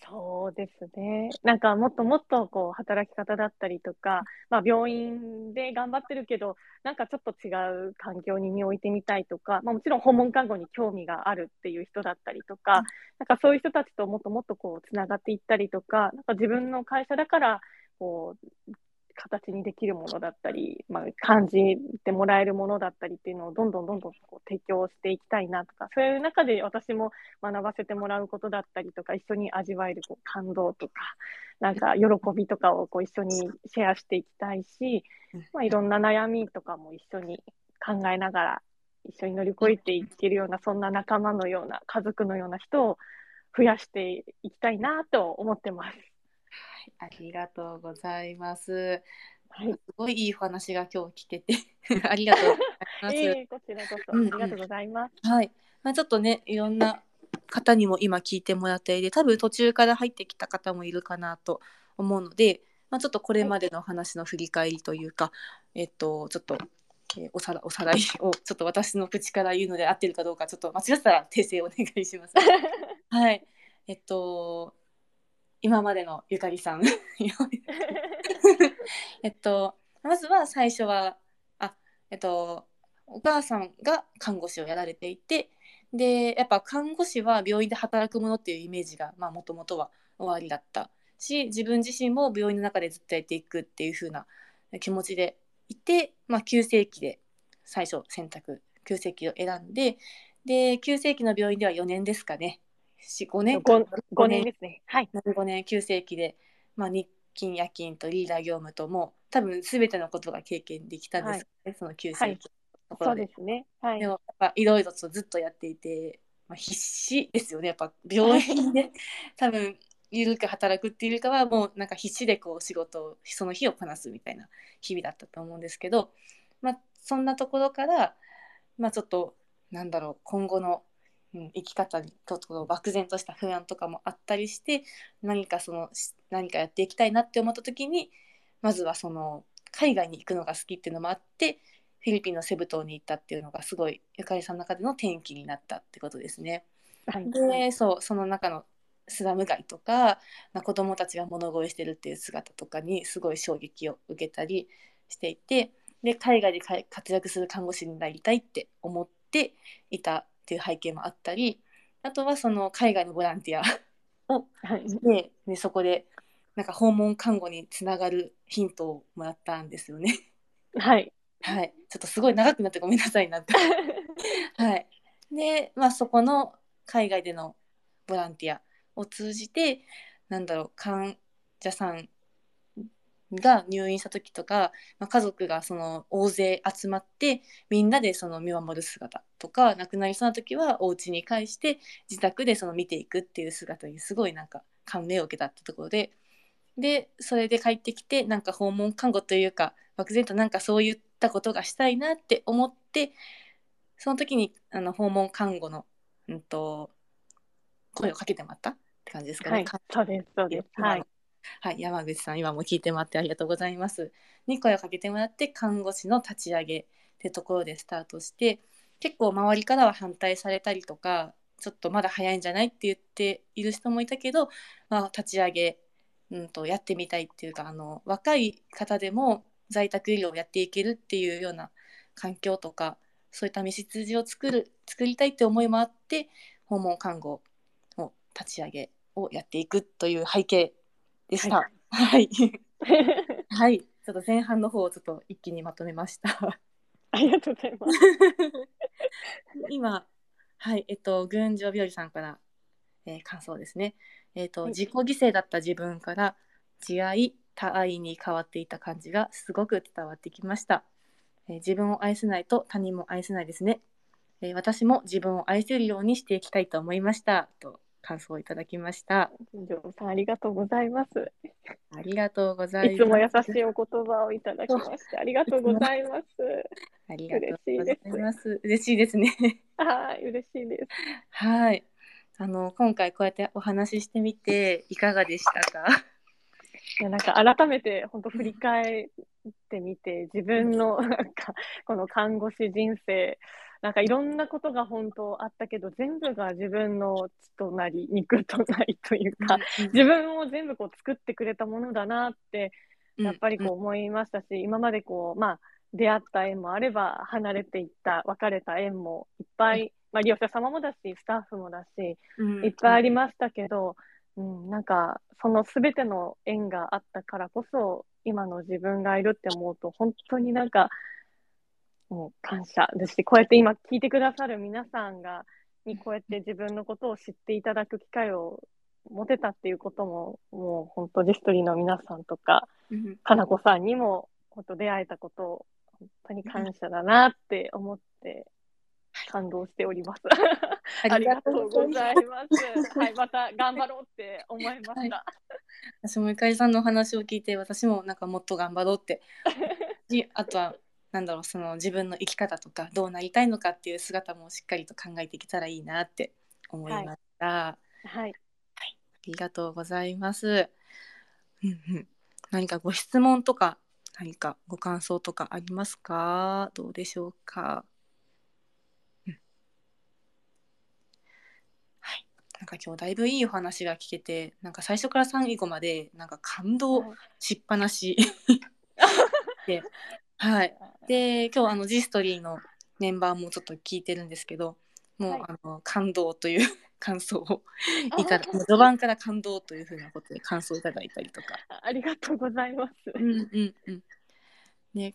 そうですね。なんかもっともっとこう働き方だったりとか、まあ、病院で頑張ってるけど、なんかちょっと違う環境に身を置いてみたいとか、まあ、もちろん訪問看護に興味があるっていう人だったりとか、なんかそういう人たちともっともっとこうつながっていったりとか、なんか自分の会社だからこう形にできるものだったり、まあ、感じてもらえるものだったりっていうのをどんどんどんどんこう提供していきたいなとかそういう中で私も学ばせてもらうことだったりとか一緒に味わえるこう感動とかなんか喜びとかをこう一緒にシェアしていきたいし、まあ、いろんな悩みとかも一緒に考えながら一緒に乗り越えていけるようなそんな仲間のような家族のような人を増やしていきたいなと思ってます。ありがとうございます。はい、すごいいいお話が今日聞けて ありがとうございます。えー、こちらこそ、ありがとうございます。うんうん、はい、まあ、ちょっとね、いろんな方にも今聞いてもらっていて、多分途中から入ってきた方もいるかなと思うので、まあ、ちょっとこれまでの話の振り返りというか、はい、えっと、ちょっと。えー、おさらおさらい をちょっと私の口から言うので合ってるかどうかちょっと間違ったら訂正お願いします。はい、えっと今までのゆかりさん。えっとまずは最初はあえっとお母さんが看護師をやられていてでやっぱ看護師は病院で働くものっていうイメージがもともとは終わりだったし自分自身も病院の中でずっとやっていくっていう風な気持ちでいて、まあ、急性期で最初選択急性期を選んでで急性期の病院では4年ですかね5年 5, 5年ですね。はい。5年9世紀で、まあ、日勤夜勤とリーダー業務とも多分すべてのことが経験できたんですね、はい、その9世紀のところで。そうですね。はい。でもいろいろとずっとやっていて、まあ、必死ですよね。やっぱ病院で 多分緩く働くっていうよりかはもうなんか必死でこう仕事をその日をこなすみたいな日々だったと思うんですけど、まあ、そんなところから、まあ、ちょっとなんだろう今後のうん、生き方にちょっと漠然とした不安とかもあったりして何かその何かやっていきたいなって思った時にまずはその海外に行くのが好きっていうのもあってフィリピンのセブ島に行ったっていうのがすごいゆかりさんの中での転機になったってことですね。はい、でそうその中のスラム街とか、まあ、子どもたちが物乞いしてるっていう姿とかにすごい衝撃を受けたりしていてで海外で活躍する看護師になりたいって思っていたっていう背景もあったりあとはその海外のボランティア。を、はい、ででそこでなんか訪問看護につながるヒントをもらったんですよね。はい、はい、ちょっとすごい長くなってごめんなさいなって。はい、で、まあ、そこの海外でのボランティアを通じてなんだろう患者さんが入院した時とか、まあ、家族がその大勢集まってみんなでその見守る姿とか亡くなりそうな時はお家に帰して自宅でその見ていくっていう姿にすごいなんか感銘を受けたってところででそれで帰ってきてなんか訪問看護というか漠然となんかそういったことがしたいなって思ってその時にあの訪問看護の、うんと、声をかけてもらったって感じですかね。はい、そうですそうです。はいはい、山口さん今も聞いてもらってありがとうございます。に声をかけてもらって看護師の立ち上げってところでスタートして結構周りからは反対されたりとかちょっとまだ早いんじゃないって言っている人もいたけど、まあ、立ち上げ、うんと、やってみたいっていうかあの若い方でも在宅医療をやっていけるっていうような環境とかそういった道筋を作る作りたいって思いもあって訪問看護を立ち上げをやっていくという背景でした。はい。はい。ちょっと前半の方をちょっと一気にまとめました。ありがとうございます。今、はい、えっと、群青日和さんから、えー、感想ですね。えっと、はい、自己犠牲だった自分から慈愛、他愛に変わっていた感じがすごく伝わってきました。えー、自分を愛せないと他人も愛せないですね。えー、私も自分を愛せるようにしていきたいと思いました。と感想をいただきました。金城さんありがとうございます。ありがとうございます。いつも優しいお言葉をいただきましてありがとうございます。ありがとうございます。嬉しいですね。はい、嬉しいです。はい。あの今回こうやってお話ししてみていかがでしたか？いやなんか改めて本当振り返ってみて自分のなんかこの看護師人生なんかいろんなことが本当あったけど、全部が自分の血となり、肉となりというか、自分を全部こう作ってくれたものだなって、やっぱりこう思いましたし、今までこう、まあ、出会った縁もあれば、離れていった、別れた縁もいっぱい、まあ、利用者様もだし、スタッフもだし、うん。いっぱいありましたけど、うん、なんか、そのすべての縁があったからこそ、今の自分がいるって思うと、本当になんか、もう感謝ですし、こうやって今聞いてくださる皆さんが、にこうやって自分のことを知っていただく機会を持てたっていうことも、もう本当ディストリーの皆さんとか、うんかなこさんにも本当出会えたことを本当に感謝だなって思って感動しており ます。ありがとうございます。はい、また頑張ろうって思いました。私もゆかりさんのお話を聞いて私もなんかもっと頑張ろうって しあとはなんだろうその自分の生き方とかどうなりたいのかっていう姿もしっかりと考えていけたらいいなって思いました。はい。ありがとうございます。うんうん、何かご質問とか何かご感想とかありますか？どうでしょうか、うん。はい、なんか今日だいぶいいお話が聞けてなんか最初から最後までなんか感動しっぱなし。で、はい、で今日あの G ストリーのメンバーもちょっと聞いてるんですけどもう、はいあの感動という 感想をいただもう序盤から感動というふうなことで感想をいただいたりとか。ありがとうございます。うんうんうん。ね、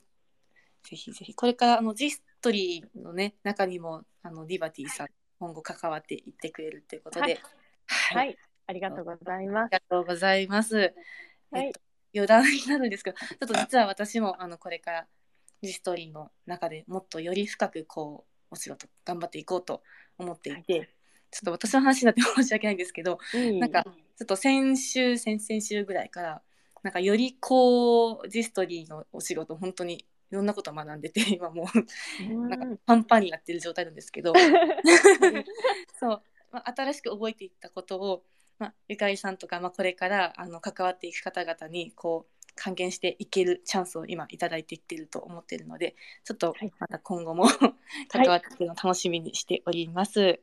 ぜひぜひこれからあの G ストリーのね中にもあのリバティさん今後関わっていってくれるということで、はいはいはい。ありがとうございますあり。がとうございます。はいえっと余談になるんですけど、ちょっと実は私もあのこれから G ストリーの中でもっとより深くこうお仕事頑張っていこうと思っていて、ちょっと私の話になって申し訳ないんですけど、なんかちょっと先週先々週ぐらいからなんかよりこうジストリーのお仕事本当にいろんなことを学んでて 今もううん。なんかパンパンになってる状態なんですけど。そう、まあ、新しく覚えていったことを、まあ、ゆかりさんとか、まあ、これからあの関わっていく方々にこう還元していけるチャンスを今いただいていってると思っているのでちょっとはいまた今後も 関わっていくのを楽しみにしております。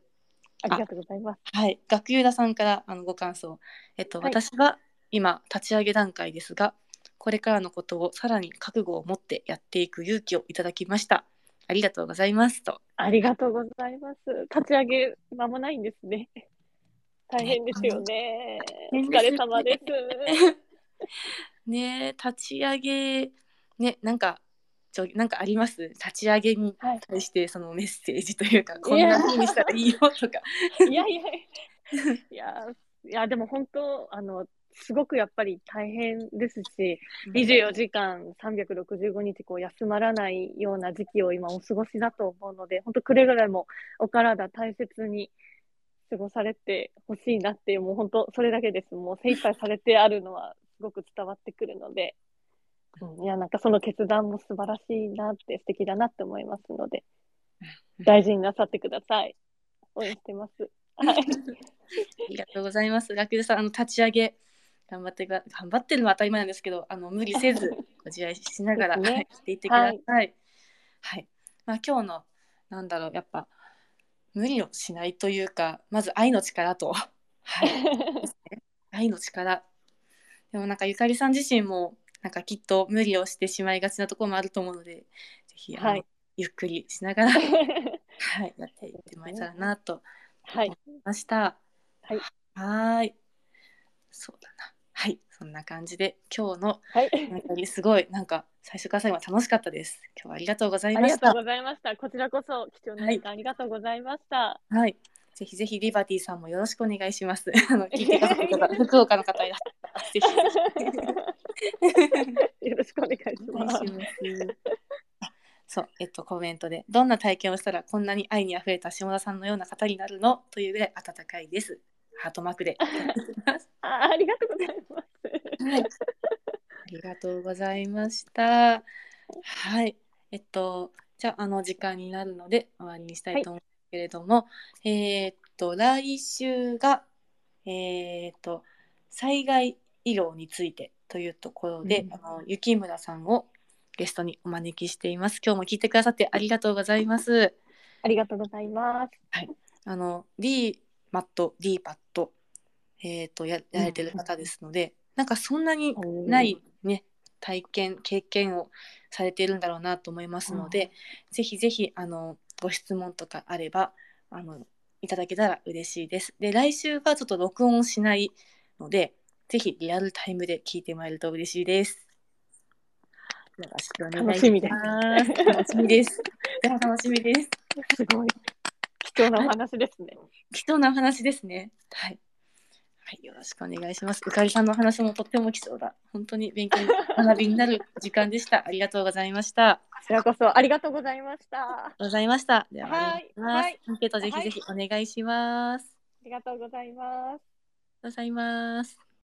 ありがとうございます。はい、学友田さんからあのご感想、えっと、はい私は今立ち上げ段階ですがこれからのことをさらに覚悟を持ってやっていく勇気をいただきましたありがとうございますとありがとうございます。立ち上げ間もないんですね。大変ですよね。お疲れ様です。ねえ立ち上げねなんかちょなんかあります？立ち上げにはい。対してそのメッセージというかこんな風にしたらいいよとかいやいや、いや、いや、でも本当、あの、すごくやっぱり大変ですし、24時間365日こう休まらないような時期を今お過ごしだと思うので、本当くれぐれもお体大切に過ごされてほしいなっていう、もう本当それだけです。もう精一杯されてあるのはすごく伝わってくるので、うん、いや、なんかその決断も素晴らしいなって、素敵だなって思いますので、大事になさってください。応援してます。はい。ありがとうございます。学友さん、あの立ち上げ頑張って頑張ってるのは当たり前なんですけど、あの無理せずご自愛しながら、ねはいしていってください。はい。まあ今日のなんだろうやっぱ無理をしないというか、まず愛の力と、はい、愛の力。でもなんかゆかりさん自身もなんかきっと無理をしてしまいがちなところもあると思うので、ぜひあの、はいゆっくりしながら、はい、やっていってもらえたらなとはい。ました。はい。はーい。そうだな。はい。そんな感じで、今日のはい。すごい、なんか最初から最後まで楽しかったです。今日はありがとうございました。ありがとうございました。こちらこそ貴重な時間ありがとうございました。はい。ぜひぜひリバティさんもよろしくお願いします。あの聞いてくださった方、福岡の方いらっしゃったら、ぜひぜひ。よろしくお願いしお願います。します。あそう、えっと、コメントで、どんな体験をしたらこんなに愛にあふれた下田さんのような方になるの？というぐらい温かいです。ハートマークで。あありがとうございます。はい。ありがとうございました。はい。えっと、じゃあ、あの、時間になるので、終わりにしたいと思うんですけれども、えーっと、来週が、えーっと、災害医療についてというところで、うんあの、雪村さんをゲストにお招きしています。今日も聞いてくださってありがとうございます。ありがとうございます。あの D あの D マット D パットえっ、とややられてる方ですので、なんかそんなにないね体験経験をされているんだろうなと思いますので、うんぜひぜひあのご質問とかあればあのいただけたら嬉しいです。で来週はちょっと録音しないのでぜひリアルタイムで聞いてもらえると嬉しいです。よろしくお願いします。楽しみです。楽しみです。すごい。貴重なお話ですね。貴重なお話ですね。はい。はい、よろしくお願いします。うかりさんのお話もとっても貴重だ。本当に勉強に学びになる時間でした。ありがとうございました。こちらこそありがとうございました。あございました。では、はい。はいアンケートぜひぜひお願いします。りがとうございます。ありがとうございます。